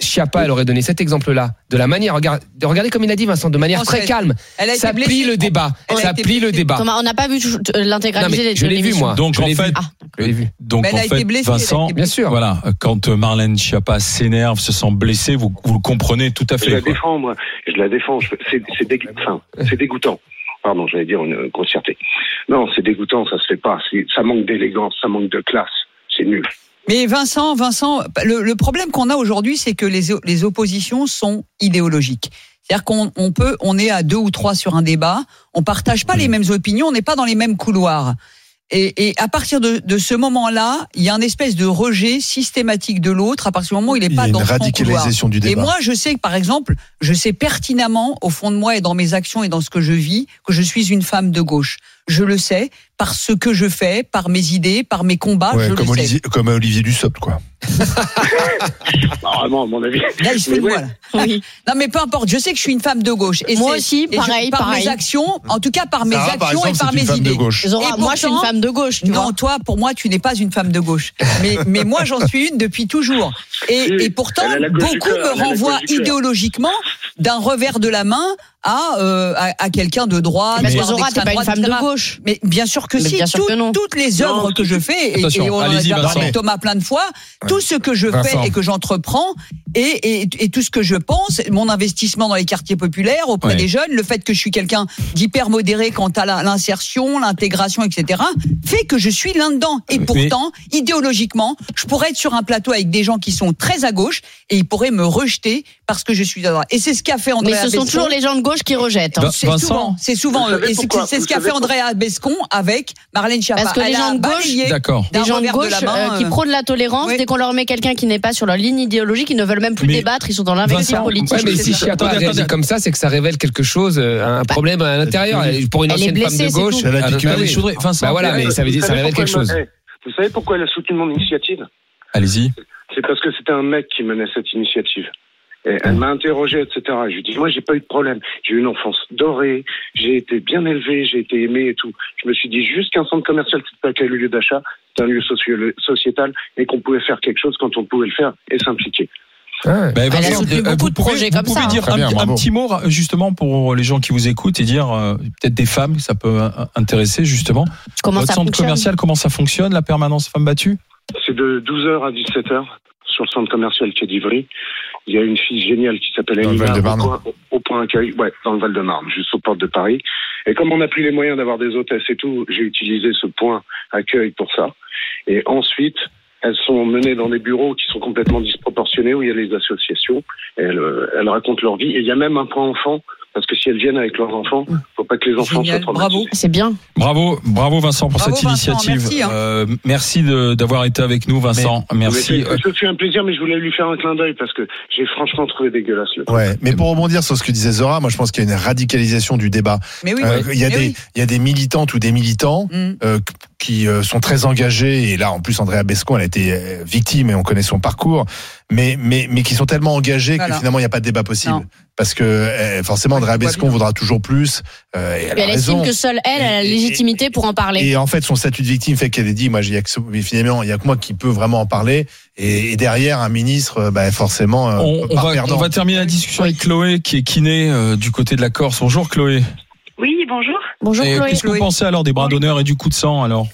Chiappa, elle aurait donné cet exemple-là de la manière. Regarde, regardez comme il a dit Vincent, de manière très calme. Elle a Ça blessée. plie le débat. Ça plie le débat. Thomas, on n'a pas vu l'intégralité des je l'ai vu moi. Donc, je en l'ai fait- vu. Ah, Je vu. Donc en a été fait, blessée, Vincent, Bien sûr. voilà, quand euh, Marlène Schiappa s'énerve, se sent blessée, vous, vous le comprenez tout à Je la fait. quoi. défends, moi. Je la défends. C'est dég- enfin, dégoûtant. Pardon, j'allais dire une grossièreté. Non, c'est dégoûtant, ça se fait pas. Ça manque d'élégance, ça manque de classe. C'est nul. Mais Vincent, Vincent, le, le problème qu'on a aujourd'hui, c'est que les, les oppositions sont idéologiques. C'est-à-dire qu'on on peut, on est à deux ou trois sur un débat, on partage pas les mêmes opinions, on n'est pas dans les mêmes couloirs. Et, et à partir de, de ce moment-là, il y a une espèce de rejet systématique de l'autre à partir du moment où il n'est pas dans son couloir. radicalisation du Et débat. moi, je sais que, par exemple, je sais pertinemment, au fond de moi et dans mes actions et dans ce que je vis, que je suis une femme de gauche. Je le sais par ce que je fais, par mes idées, par mes combats. Ouais, je comme, le sais. Olivier, comme Olivier Dussopt, quoi. Bah, vraiment, à mon avis. Là, Mais moi, là. Oui. Non, mais peu importe. Je sais que je suis une femme de gauche. Et Moi aussi, et je- pareil, par pareil. mes actions, en tout cas par mes Sarah, par actions exemple, et par mes idées. Zora, Et moi, je suis une pourtant- femme de gauche, tu vois. Non, toi, pour moi, tu n'es pas une femme de gauche. Mais, mais moi, j'en suis une depuis toujours. Et, pourtant, beaucoup me renvoient idéologiquement d'un revers de la main à, euh, à, à quelqu'un de droit. Parce que voire Zora, t'es pas une droite, femme de gauche. Mais bien sûr que Mais si. Tout- que. Toutes les œuvres Non, que je fais, et, on en a parlé Thomas plein de fois, tout ce que je Vincent. fais et que j'entreprends, et, et, et tout ce que je pense, mon investissement dans les quartiers populaires auprès Ouais. des jeunes, le fait que je suis quelqu'un d'hyper modéré quant à l'insertion, l'intégration, etc., fait que je suis là-dedans. Et Mais- pourtant, idéologiquement, je pourrais être sur un plateau avec des gens qui sont très à gauche et ils pourraient me rejeter parce que je suis à droite. Et c'est ce qu'a fait André Mais ce sont toujours les gens de gauche qui rejettent. hein. Bah, c'est souvent, c'est souvent eux. Et c'est ce qu'a fait Andrea Bescon avec Marlène Schiappa. Parce que les gens de gauche- D'accord. Des gens de gauche la main, euh, qui euh, prônent la tolérance, oui. dès qu'on leur met quelqu'un qui n'est pas sur leur ligne idéologique, ils ne veulent même plus Mais- débattre, ils sont dans l'investissement politique. Ouais, mais si ça. Chiappa Attendez, réagit comme ça, c'est que ça révèle quelque chose, euh, un problème à l'intérieur. Pour une ancienne femme de gauche, Vincent, Bah voilà, mais ça veut dire, Vous ça savez révèle quelque chose. Vous savez pourquoi elle a soutenu mon initiative? Allez-y. C'est parce que c'était un mec qui menait cette initiative. Et elle m'a interrogé, etc. Je lui ai dit, moi, j'ai pas eu de problème. J'ai eu une enfance dorée, j'ai été bien élevé, j'ai été aimé et tout. Je me suis dit, juste qu'un centre commercial, c'est pas qu'un lieu d'achat, c'est un lieu sociétal et qu'on pouvait faire quelque chose quand on pouvait le faire et s'impliquer. Ah. Ben, Elle a Vincent, soutenu euh, beaucoup vous de pouvez- projets vous comme pouvez ça, dire Très un, bien, un petit mot justement pour les gens qui vous écoutent et dire euh, peut-être des femmes, ça peut euh, intéresser justement. Comment Votre ça centre commercial, comment ça fonctionne, la permanence femmes battues C'est de 12h à 17h sur le centre commercial qui est d'Ivry. Il y a une fille géniale qui s'appelle Val-de-Marne. au, point- au point accueil, ouais, dans le Val-de-Marne, juste aux portes de Paris. Et comme on n'a plus les moyens d'avoir des hôtesses et tout, j'ai utilisé ce point accueil pour ça. Et ensuite, elles sont menées dans des bureaux qui sont complètement disproportionnés où il y a les associations. Elles, euh, elles racontent leur vie. Et il y a même un point enfant parce que si elles viennent avec leurs enfants, faut pas que les enfants Génial, soient bravo. C'est bien. Bravo, bravo Vincent pour Bravo, cette Vincent, initiative. merci, hein. Euh, merci d'avoir été avec nous, Vincent. Merci. Ce fut un plaisir, mais je voulais lui faire un clin d'œil parce que j'ai franchement trouvé dégueulasse le. Ouais, mais pour rebondir sur ce que disait Zora, moi je pense qu'il y a une radicalisation du débat. Mais oui, Euh, il y a mais des oui. il y a des militantes ou des militants Mm. Qui euh, sont très engagés et là en plus Andrea Bescon elle a été euh, victime et on connaît son parcours mais mais mais qui sont tellement engagés Voilà. que finalement il n'y a pas de débat possible Non. parce que euh, forcément Andrea Bescon voudra toujours plus euh, et elle, elle raison. estime que seule elle, elle a la Et- et- légitimité pour en parler. Et en fait, son statut de victime fait qu'elle a dit, moi, il y a que, ce- mais finalement, il y a que moi qui peux vraiment en parler. Et, et derrière, un ministre, bah, forcément, On, va, on va terminer la discussion avec Chloé qui est kiné euh, du côté de la Corse. Bonjour Chloé. Oui, bonjour. Bonjour Et Chloé. Qu'est-ce que vous pensez alors des bras d'honneur et du coup de sang alors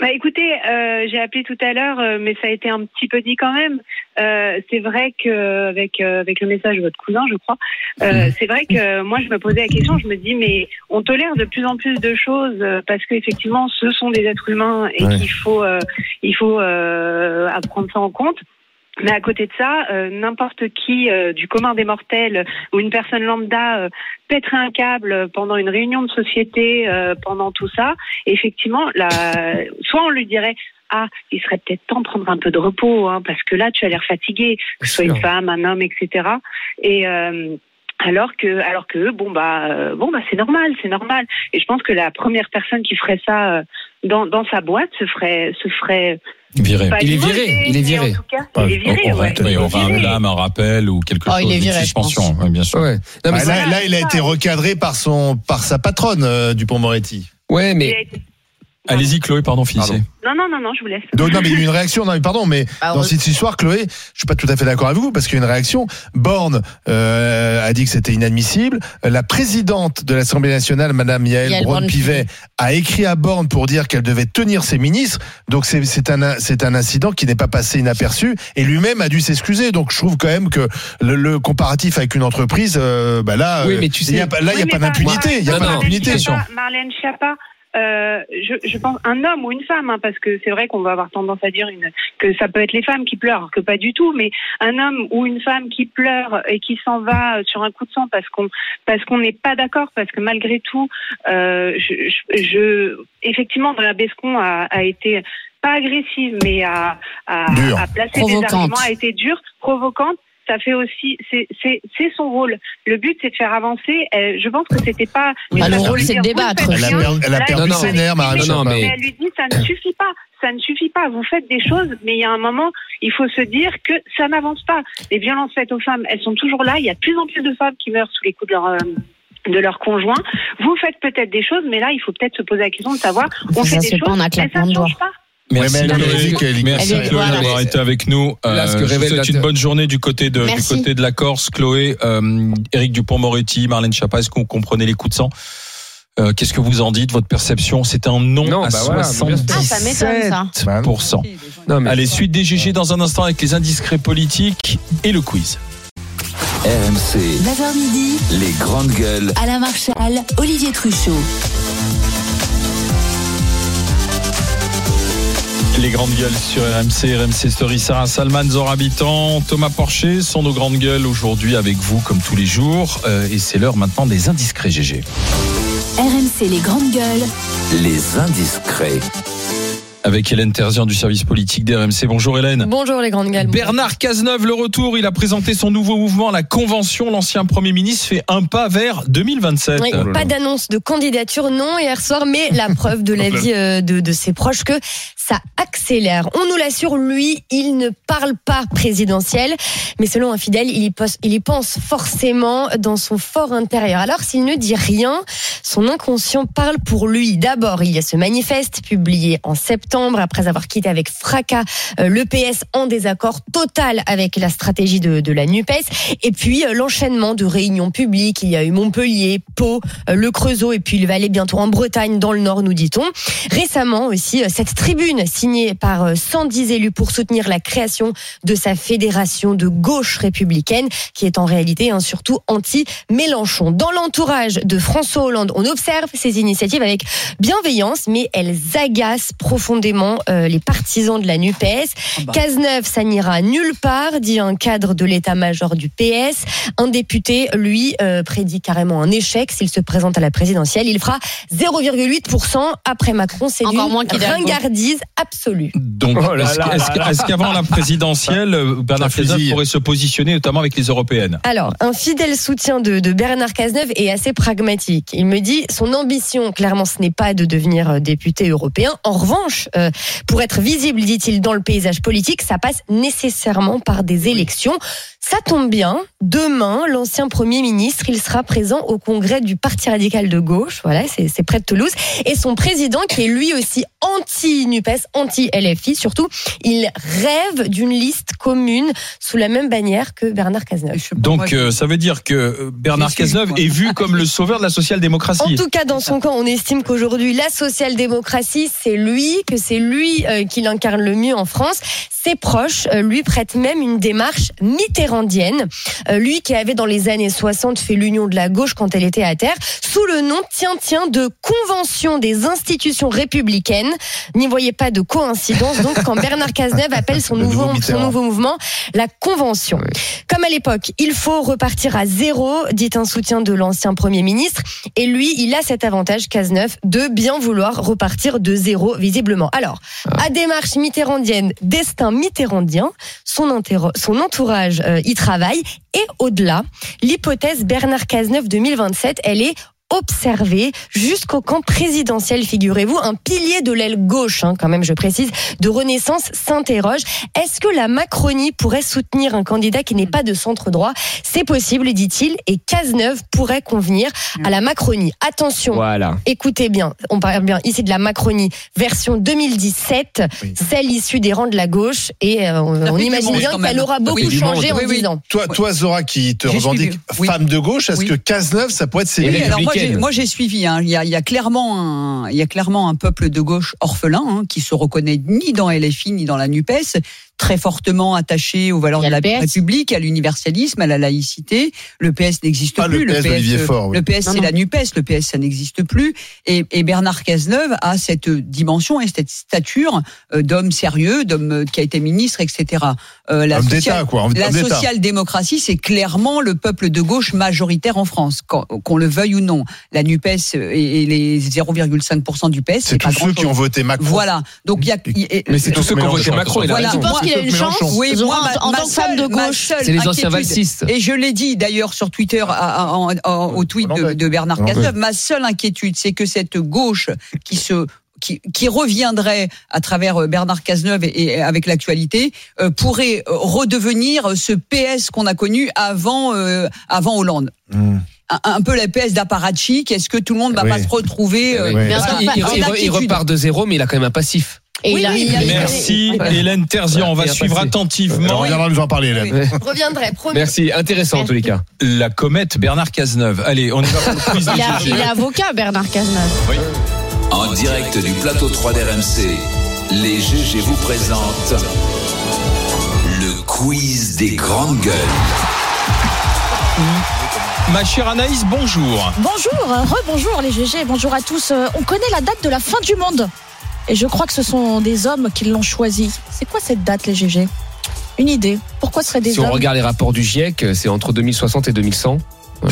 Bah écoutez, euh, j'ai appelé tout à l'heure, euh, mais ça a été un petit peu dit quand même. Euh, c'est vrai que avec euh, avec le message de votre cousin, je crois, euh, c'est vrai que moi je me posais la question, je me dis mais on tolère de plus en plus de choses parce qu'effectivement ce sont des êtres humains et Ouais. qu'il faut euh, il faut euh, prendre ça en compte. Mais à côté de ça, euh, n'importe qui euh, du commun des mortels ou une personne lambda euh, pèterait un câble pendant une réunion de société, euh, pendant tout ça. Et effectivement, la... soit on lui dirait ah, il serait peut-être temps de prendre un peu de repos, hein, parce que là, tu as l'air fatigué, que ce soit une femme, un homme, etc. Et, euh, Alors que, alors que, bon bah, euh, bon bah, c'est normal, c'est normal. Et je pense que la première personne qui ferait ça euh, dans, dans sa boîte se ferait, se ferait. Viré. pas Il est viré, il est viré. En tout cas, il est viré, on, ouais. oui, on aura un un rappel ou quelque Oh, chose. il est une viré, je suspension, pense. oui, bien sûr. Ouais. Non, mais Bah, là, là, il a été recadré par son, par sa patronne euh, Dupont-Moretti. ouais, Il mais a été- Allez-y, Chloé, pardon, finissez. Pardon. Non, non, non, non, je vous laisse. Donc, non, mais il y a eu une réaction. Non, mais pardon, mais Ah, dans cette histoire, Chloé, je suis pas tout à fait d'accord avec vous parce qu'il y a une réaction. Borne euh, a dit que c'était inadmissible. La présidente de l'Assemblée nationale, Madame Yael, Braun-Pivet, a écrit à Borne pour dire qu'elle devait tenir ses ministres. Donc, c'est c'est un, c'est un incident qui n'est pas passé inaperçu et lui-même a dû s'excuser. Donc, je trouve quand même que le, le comparatif avec une entreprise, euh, bah là, Oui, euh, mais tu il y a sais- pas- là, il n'y a pas d'impunité. Il y a pas d'impunité. Marlène Schiappa, euh, je, je pense un homme ou une femme, hein, parce que c'est vrai qu'on va avoir tendance à dire une, que ça peut être les femmes qui pleurent, alors que pas du tout, mais un homme ou une femme qui pleure et qui s'en va euh, sur un coup de sang parce qu'on parce qu'on n'est pas d'accord, parce que malgré tout, euh, je, je, je- effectivement, Andrea Bescon a, a été pas agressive, mais a, a, Dure. a placé des Provocante. arguments, a été dure, provocante. Ça fait aussi, c'est son rôle. Le but, c'est de faire avancer. Euh, je pense que c'était pas. Oui, le rôle, c'est de débattre. Elle a perdu, elle a perdu non, non. ses nerfs, Non, mais- mais elle lui dit ça ne suffit pas, ça ne suffit pas. Vous faites des choses, mais il y a un moment, il faut se dire que ça n'avance pas. Les violences faites aux femmes, elles sont toujours là. Il y a de plus en plus de femmes qui meurent sous les coups de leur euh, de leur conjoint. Vous faites peut-être des choses, mais là, il faut peut-être se poser la question de savoir, on fait des pas choses, mais ça ne change pas. Merci, Ouais, mais elle Merci Elle est- Chloé voilà. d'avoir été avec nous. Là, ce que je vous souhaite une bonne journée du côté de, du côté de la Corse. Chloé, euh, Éric Dupont-Moretti, Marlène Schiappa, est-ce que vous comprenez les coups de sang? Euh, Qu'est-ce que vous en dites, votre perception C'est un non, Non, à bah voilà, bien sûr. Ah, ça ça. 77%. non, mais Allez, suite des GG dans un instant avec les indiscrets politiques et le quiz. RMC, 9h midi, les grandes gueules. Alain Marchal, Olivier Truchot. Les grandes gueules sur RMC, RMC Story, Sarah Salman, Zora Habitant, Thomas Porcher sont nos grandes gueules aujourd'hui avec vous comme tous les jours. Euh, et c'est l'heure maintenant des indiscrets GG. RMC les grandes gueules. Les indiscrets. Avec Hélène Terzian du service politique d'RMC. Bonjour Hélène. Bonjour les grandes gueules. Bernard Cazeneuve, le retour, il a présenté son nouveau mouvement, la Convention. L'ancien Premier ministre fait un pas vers 2027. Oui, pas d'annonce de candidature, non, hier soir, mais la preuve de l'avis euh, de, de ses proches que ça accélère. On nous l'assure, lui, il ne parle pas présidentiel, mais selon un fidèle, il y, pose- il y pense forcément dans son fort intérieur. Alors, s'il ne dit rien, son inconscient parle pour lui. D'abord, il y a ce manifeste publié en septembre, après avoir quitté avec fracas euh, le PS en désaccord total avec la stratégie de, la NUPES, et puis euh, l'enchaînement de réunions publiques. Il y a eu Montpellier, Pau, euh, le Creusot, et puis il va aller bientôt en Bretagne, dans le Nord, nous dit-on. Récemment aussi, cette tribune signée par euh, 110 élus pour soutenir la création de sa fédération de gauche républicaine, qui est en réalité hein, surtout anti-Mélenchon. Dans l'entourage de François Hollande, on observe ces initiatives avec bienveillance, mais elles agacent profondément euh, les partisans de la NUPES. Cazeneuve, ça n'ira nulle part, dit un cadre de l'état-major du PS. Un député, lui, euh, prédit carrément un échec s'il se présente à la présidentielle. Il fera 0,8% après Macron. C'est qu'Hidalgo. ringardise absolue. Donc, Oh est-ce qu'avant la présidentielle, euh, Bernard. Cazeneuve pourrait se positionner notamment avec les européennes? Alors, un fidèle soutien de, de Bernard Cazeneuve est assez pragmatique. Il me dit, son ambition, clairement, ce n'est pas de devenir euh, député européen. En revanche, euh, pour être visible, dit-il, dans le paysage politique, ça passe nécessairement par des élections. Ça tombe bien. Demain, l'ancien Premier ministre, il sera présent au congrès du Parti radical de gauche. Voilà, c'est près de Toulouse. Et son président, qui est lui aussi anti-NUPES, anti-LFI, surtout, il rêve d'une liste commune sous la même bannière que Bernard Cazeneuve. Donc, euh, ça veut dire que euh, Bernard Cazeneuve est vu comme le sauveur de la En social-démocratie. tout cas, dans son camp, on estime qu'aujourd'hui, la social-démocratie, c'est lui, que c'est lui euh, qui l'incarne le mieux en France. Ses proches euh, lui prêtent même une démarche mitterrandienne. Euh, lui qui avait dans les années 60 fait l'union de la gauche quand elle était à terre, sous le nom, tiens, tiens, de Convention des institutions républicaines. N'y voyez pas de coïncidence donc quand Bernard Cazeneuve appelle son nouveau nouveau, son nouveau mouvement la Convention. Comme à l'époque, il faut repartir à zéro, dit un soutien de l'ancien Premier ministre. Et lui, il a cet avantage, Cazeneuve, de bien vouloir repartir de zéro, visiblement. Alors, à démarche mitterrandienne, destin mitterrandien, son, entourage euh, y travaille. Et au-delà, l'hypothèse Bernard Cazeneuve 2027, elle est observée jusqu'au camp présidentiel, figurez-vous, un pilier de l'aile gauche, hein, quand même, je précise, de Renaissance s'interroge. Est-ce que la Macronie pourrait soutenir un candidat qui n'est pas de centre droit? C'est possible, dit-il, et Cazeneuve pourrait convenir à la Macronie. Attention, Voilà. Écoutez bien, on parle bien ici de la Macronie version 2017, celle issue des rangs de la gauche, et euh, on, imagine bien qu'elle aura beaucoup changé en Oui, oui. 10 ans. Toi, toi, Zora, qui te revendique femme de gauche, est-ce Oui. que Cazeneuve, ça pourrait être ses Moi j'ai, républicaines. moi, j'ai suivi. hein. Il, y a, il y a clairement un, il y a clairement un peuple de gauche orphelin hein, qui se reconnaît ni dans LFI ni dans la Nupes, très fortement attaché aux valeurs de la le PS. République, à l'universalisme, à la laïcité. Le PS n'existe Ah, le plus. PS d'Olivier Faure, oui. le PS Non, c'est non. la Nupes. Le PS ça n'existe plus. Et, et Bernard Cazeneuve a cette dimension et cette stature euh, d'homme sérieux, d'homme euh, qui a été ministre, etc. Euh, la Homme social- d'État, quoi. Homme la d'État. social-démocratie, c'est quand le peuple de gauche majoritaire en France, qu'on qu'on le veuille ou non. La Nupes et, et les 0,5% du PS, C'est c'est pas tous ceux qui ont voté Macron. Voilà. Donc il y a. Mais c'est tous ceux qui ont voté Macron, Voilà. Qu'il a une Mélenchon. chance Oui, moi, en, en ma tant que femme de ma gauche seule C'est les anciens valsistes. Et je l'ai dit d'ailleurs sur Twitter à- à- en- en- au tweet de, de Bernard. Cazeneuve, ma seule inquiétude, c'est que cette gauche qui se qui, qui reviendrait à travers euh, Bernard Cazeneuve et, et avec l'actualité euh, pourrait euh, redevenir ce PS qu'on a connu avant euh, avant Hollande. Hmm. Un, un peu la PS d'apparatchik. Est-ce que tout le monde va Oui. pas se retrouver euh, Oui. Il, repart de zéro, mais il a quand même un passif. Et Oui, oui, Merci. Hélène Terzian. On va suivre. On attentivement reviendra nous en parler, Hélène. Reviendrai, promis. Merci, intéressant en tous les cas. la comète Bernard Cazeneuve. Allez, on y va pour le quiz il, a- il est avocat, Bernard Cazeneuve. En direct du plateau 3 d'RMC, les GG vous présentent le quiz des grandes gueules. Ma chère Anaïs, bonjour. Bonjour, rebonjour les GG, bonjour à tous. Euh, On connaît la date de la fin du monde. Et je crois que ce sont des hommes qui l'ont choisi. C'est quoi cette date les GG Une idée. Pourquoi ce serait des Si hommes on regarde les rapports du GIEC, c'est entre 2060 et 2100.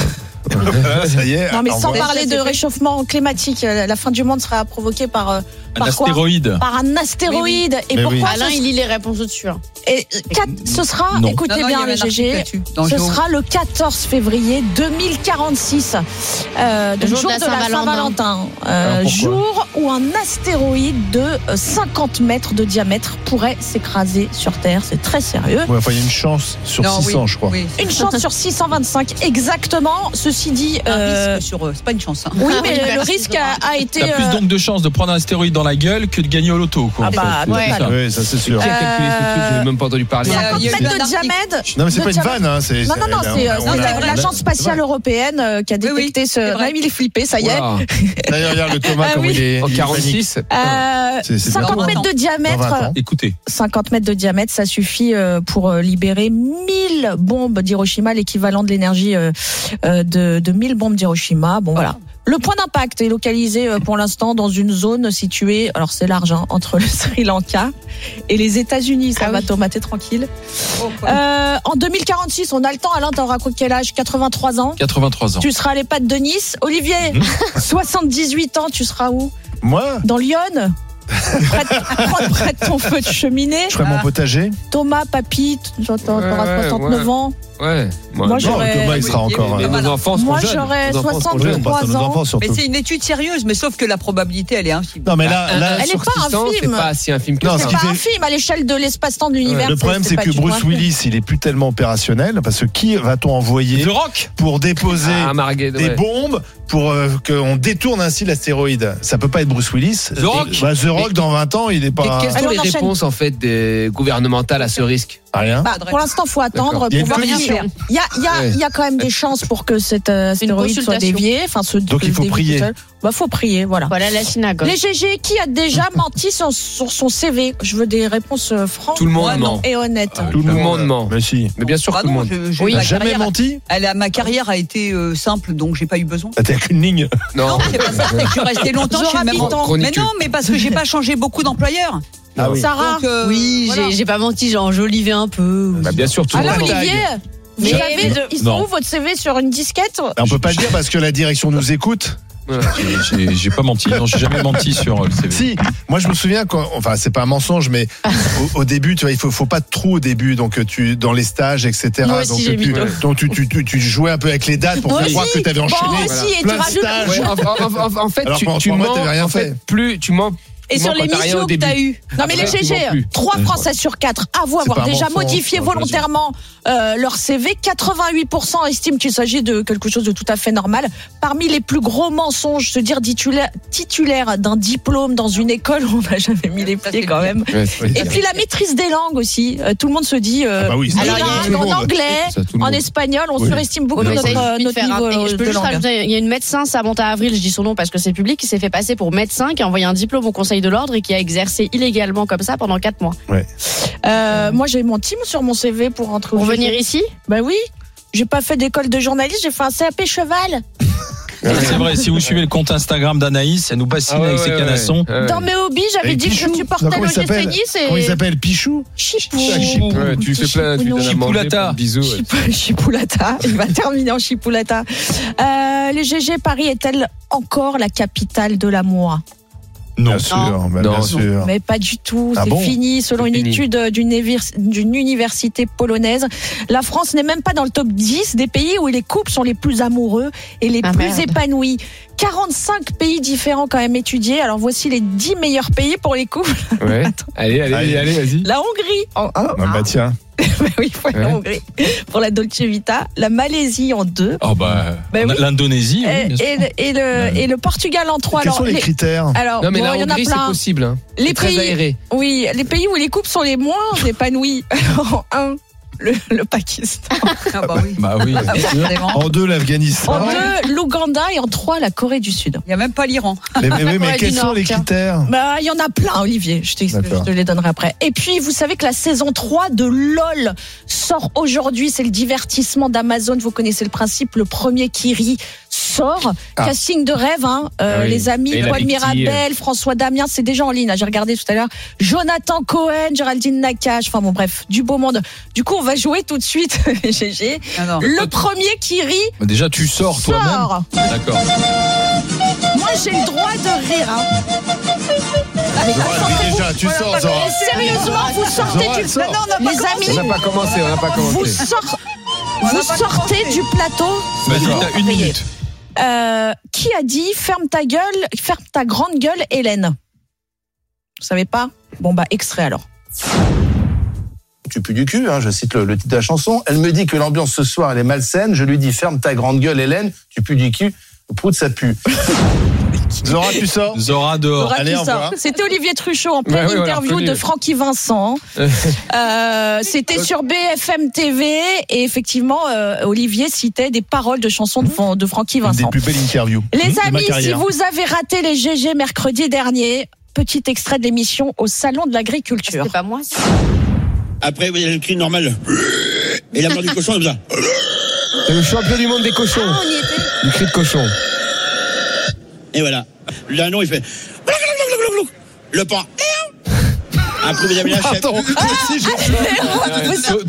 Ça y est. Non mais sans parler de réchauffement climatique, euh, la fin du monde sera provoquée par euh, Un par quoi astéroïde. Par un astéroïde. Et Mais pourquoi Alain, ce, il lit les réponses au-dessus. hein. et, euh, quatre- ce sera, Non. écoutez Non, non, bien les GG, ce sera le 14 février 2046, euh, Le jour jour de la Saint-Valentin. Euh, jour où un astéroïde de euh, 50 mètres de diamètre pourrait s'écraser sur Terre. C'est très sérieux. Ouais, enfin, il y a une chance sur Non, 600, oui, je crois. oui. Une chance sur 625 exactement. Ceci dit, Un euh, risque sur eux. C'est pas une chance. hein. oui, mais Merci, le risque a, a été. T'as plus euh, donc de chances de prendre un astéroïde dans la gueule que de gagner au loto. Quoi, Ah en bah, fait. ouais. Oui, ça c'est sûr. Qui a calculé ce truc Je n'ai même pas entendu parler. Il y a- 50 il y a eu mètres de diamètre. Non, mais c'est de pas une vanne, hein. c'est- Non, non, non, on- c'est euh, l'agence spatiale européenne euh, qui a détecté ce. mais il est flippé, ça y est. D'ailleurs, regarde le Thomas, Ah comme oui. il est. En il est 46 Euh, C'est- c'est 50 dans mètres de diamètre. 20 ans. Écoutez, 50 mètres de diamètre, ça suffit euh, pour euh, libérer 1000 bombes d'Hiroshima, l'équivalent de l'énergie euh, euh, de, de 1000 bombes d'Hiroshima. Bon, voilà. Le point d'impact est localisé euh, pour l'instant dans une zone située, alors c'est large, hein, entre le Sri Lanka et les États-Unis. Ça Ah va, oui. Thomas, t'es tranquille. Oh. Euh, en 2046, on a le temps. Alain, t'auras quoi quel âge? 83 ans? 83 ans. Tu seras à l'EHPAD de Nice. Olivier, 78 ans, tu seras où? Moi, Dans Lyon? Près de, près de ton feu de cheminée. je ferais mon potager. Thomas, papy, t'auras Ouais, ouais, 69 ouais. ans. Ouais. Moi, j'aurais- Thomas, il sera Oui, encore. oui, Mais oui. euh, nos enfants seront Moi, jeunes. j'aurais Nos enfants seront 60 jeunes. on pense à nos 63 enfants Mais surtout. c'est une étude sérieuse, mais sauf que la probabilité, elle est infime. Non, mais là, Elle est sur pas un 600, c'est film. pas si un film que Non, ça. ce C'est qui pas fait- un film à l'échelle de l'espace-temps de l'univers. le problème, c'est pas que du tout un Bruce film. Willis, il est plus tellement opérationnel parce que qui va-t-on envoyer The Rock pour déposer Ah, Marguerite, des ouais. bombes pour euh, qu'on détourne ainsi l'astéroïde? Ça peut pas être Bruce Willis. The Rock. Bah, The Rock, dans 20 ans, il est pas. quelles sont Allez, on les enchaîne. réponses en fait des gouvernementales à ce risque? Rien. Bah, pour l'instant, faut attendre Il y a pour une voir Il y a, il y, a, Ouais. il y a quand même des chances pour que cette euh, stéroïde soit déviée. Enfin, ce, Donc, il faut prier. tout seul. Bah, faut prier, voilà. Voilà la synagogue. Les GG, qui a déjà menti sur, sur son CV Je veux des réponses euh, franches Tout le monde Ouais, non. ment. et honnêtes. Tout le monde ment. Mais si. Mais bien sûr, Bah tout le non, monde. je- je- Oui, ma jamais carrière- menti Elle a, ma carrière a été euh, simple, donc j'ai pas eu besoin. Ah, T'es avec une ligne. Non. C'est pas ça, c'est que je suis restée longtemps chez le même. Mais non, mais parce que j'ai pas changé beaucoup d'employeurs. Ah oui. Sarah Donc, euh, Oui, voilà. j'ai- pas menti, j'ai enjolivé un peu. Bah, bien sûr, tout le Alors monde. Olivier, vous avez, il se Non. trouve votre CV sur une disquette On peut pas le dire parce que la direction nous écoute. J'ai- J'ai j'ai pas menti. Non, j'ai jamais menti sur euh, le CV. Si, moi je me souviens quand, enfin c'est pas un mensonge, mais au, au début, tu vois, il faut, faut pas de trou au début, donc tu dans les stages, etc. Moi aussi, donc j'ai tu, mis deux. donc tu, tu, tu, tu jouais un peu avec les dates pour Moi faire croire aussi. que tu avais Bon, enchaîné aussi, et tu plein de rajoutes- stages. Ouais, en, en- en- en fait, Alors tu, qu'en tu trois mois, mens. t'avais rien en fait, fait. plus tu mens. Et tu sur mens quand t'as rien l'émission au que t'as début. eu Non mais les tu GG, mens plus. 3 Français sur 4 avouent avoir pas un déjà mensonge, modifié volontairement euh, leur CV. 88% estiment qu'il s'agit de quelque chose de tout à fait normal. Parmi les plus gros mensonges, se dire titulaire, titulaire d'un diplôme dans une école où on n'a jamais mis les pieds quand même. Ouais, c'est- Oui. Et puis la maîtrise des langues aussi. Euh, tout le monde se dit euh, Ah bah oui, ça, le en anglais, Ça, en espagnol, on Oui. surestime beaucoup Oui, notre, ça, notre niveau et je peux de juste langue. rajouter, il y a une médecin, Samantha Avril, je dis son nom parce que c'est public, qui s'est fait passer pour médecin, qui a envoyé un diplôme au Conseil de l'ordre et qui a exercé illégalement comme ça pendant 4 mois. Euh, moi j'ai menti sur mon CV pour rentrer au. Venir ici Bah oui. J'ai pas fait d'école de journaliste, j'ai fait un CAP cheval. C'est vrai, si vous suivez le compte Instagram d'Anaïs, elle nous bassine Ah ouais, avec ses ouais. canassons. Ouais. Dans mes hobbies, j'avais dit que je supportais comment il le s'appelle tennis Comment il et s'appelle Pichou Chipou. Chipou. Ouais, tu fais plein, tu lui donnes à manger, Chipoulata. bisous. ouais. Chipou- Chipoulata, il va terminer en Chipoulata. Euh, les GG, Paris est-elle encore la capitale de l'amour? Non. Bien sûr, bah, Non. bien sûr. Mais pas du tout, Ah c'est bon fini. Selon une fini. étude d'une université polonaise, la France n'est même pas dans le top 10 des pays où les couples sont les plus amoureux et les Ah, plus merde. épanouis. 45 pays différents quand même étudiés. Alors voici les 10 meilleurs pays pour les couples. Ouais. Allez, allez, Allez. allez, vas-y. La Hongrie en 1. Ah, bah tiens. oui, il faut la Ouais. Hongrie. Pour la Dolce Vita. La Malaisie en 2. Oh bah, on a oui. l'Indonésie. oui, Et, le- et le, et le Portugal en 3. Quels Alors, sont les les- critères alors Non, mais bon, la il y en a Hongrie, c'est possible. hein. Les C'est très pays, aéré. oui, les pays où les couples sont les moins épanouis. en 1, le, le Pakistan. Ah bah oui. Bah oui. Ah, forcément. En deux, En l'Afghanistan. 2, l'Ouganda. Et en 3, la Corée du Sud. Il n'y a même pas l'Iran. Mais, mais, mais, mais quels sont Nord, les critères? Bah, il y en a plein, Olivier. Je te, je te les donnerai après. Et puis, vous savez que la saison 3 de LOL sort aujourd'hui. C'est le divertissement d'Amazon. Vous connaissez le principe. Le premier qui rit sort. Ah. Casting de rêve, hein. Euh, Ah oui. Les amis, Victille. Mirabel, François Damien, c'est déjà en ligne. hein. J'ai regardé tout à l'heure. Jonathan Cohen, Géraldine Nakache. Enfin bon, bref, du beau monde. Du coup, on va jouer tout de suite, GG. Ah. Le premier qui rit Bah, Déjà, tu sors toi-même. D'accord. Moi, j'ai le droit de rire. Hein. Avec Zora, oui, déjà, tu sors, Zora. Sérieusement, vous sortez du non, Les On amis, n'a pas commencé, on n'a pas vous, commencé. sort- vous sortez du plateau. Vas-y, t'as une minute. Euh, qui a dit ferme ta gueule, ferme ta grande gueule, Hélène Vous savez pas Bon bah extrait alors. tu pues du cul, hein, je cite le, le titre de la chanson. Elle me dit que l'ambiance ce soir elle est malsaine. Je lui dis ferme ta grande gueule, Hélène, tu pues du cul. Prout, ça pue. Zora, tu sors Zora dehors. Aura allez, ça. revoir. C'était Olivier Truchot en pleine Ouais, ouais, voilà, interview de Francky Vincent. Euh, C'était sur BFM TV et effectivement euh, Olivier citait des paroles de chansons de, de Francky Une des Vincent. plus belles interviews Les amis, si vous avez raté les GG mercredi dernier, petit extrait de l'émission au Salon de l'Agriculture. C'est pas moi. ça. Après, il y a le cri normal. Et la mort du cochon, comme ça. C'est le champion du monde des cochons. Ah, on y était. Du cri de cochon. Et voilà. L'anneau, il fait. Le pan. Après, vous avez la. Pardon,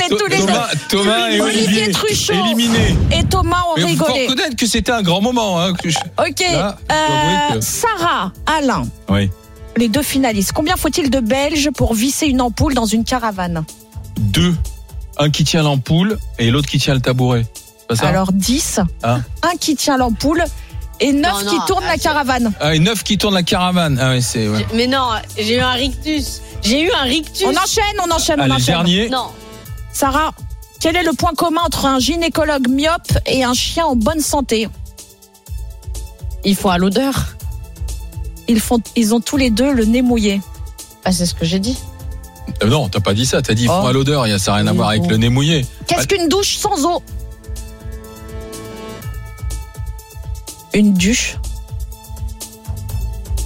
Thomas, Thomas et Olivier Olivier Truchot. éliminés. et Thomas ont Mais il faut rigolé. reconnaître que c'était un grand moment. Hein, que je- Ok. Là, Euh, que- Sarah, Alain, Oui. les deux finalistes. Combien faut-il de Belges pour visser une ampoule dans une caravane? Deux. Un qui tient l'ampoule et l'autre qui tient le tabouret. Pas ça? Alors 10. Ah. Un qui tient l'ampoule et 9 Non, non, qui tournent ah, la caravane. Ah, et neuf qui tournent la caravane. Ah oui, c'est. Ouais. Mais non, j'ai eu un rictus. J'ai eu un rictus. On enchaîne, on enchaîne, on Allez, enchaîne. dernier. Non. Sarah, quel est le point commun entre un gynécologue myope et un chien en bonne santé? Ils font à l'odeur. ils, font, ils ont tous les deux le nez mouillé. Ah, c'est ce que j'ai dit. Euh, non, t'as pas dit ça. T'as dit ils font Oh. à l'odeur. il y a- Ça n'a rien à voir avec le nez mouillé. Qu'est-ce qu'une douche sans eau? Une douche.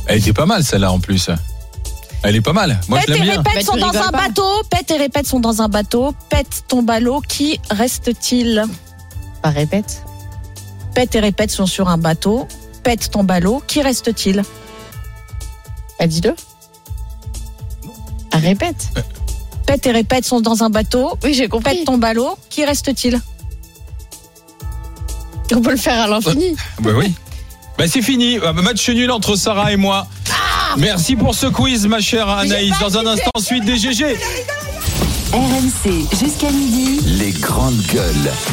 Elle était pas mal celle-là en plus. Elle est pas mal. Moi Pète je et l'aime bien. répète Bah, sont dans un pas. bateau. Pète et répète sont dans un bateau. Pète ton ballot. Qui reste-t-il? Pas répète. Pète et répète sont sur un bateau. Pète ton ballot. Qui reste-t-il? Bah, dis-le. Ah, répète. Pète et répète sont dans un bateau. Oui, j'ai compris. Pète ton ballot. Qui reste-t-il? On peut le faire à l'infini. Bah oui. Bah c'est fini. Ah, bah, Match nul entre Sarah et moi. Merci pour ce quiz, ma chère Anaïs. Dans un instant, suite des GG. RMC jusqu'à midi. Les grandes gueules.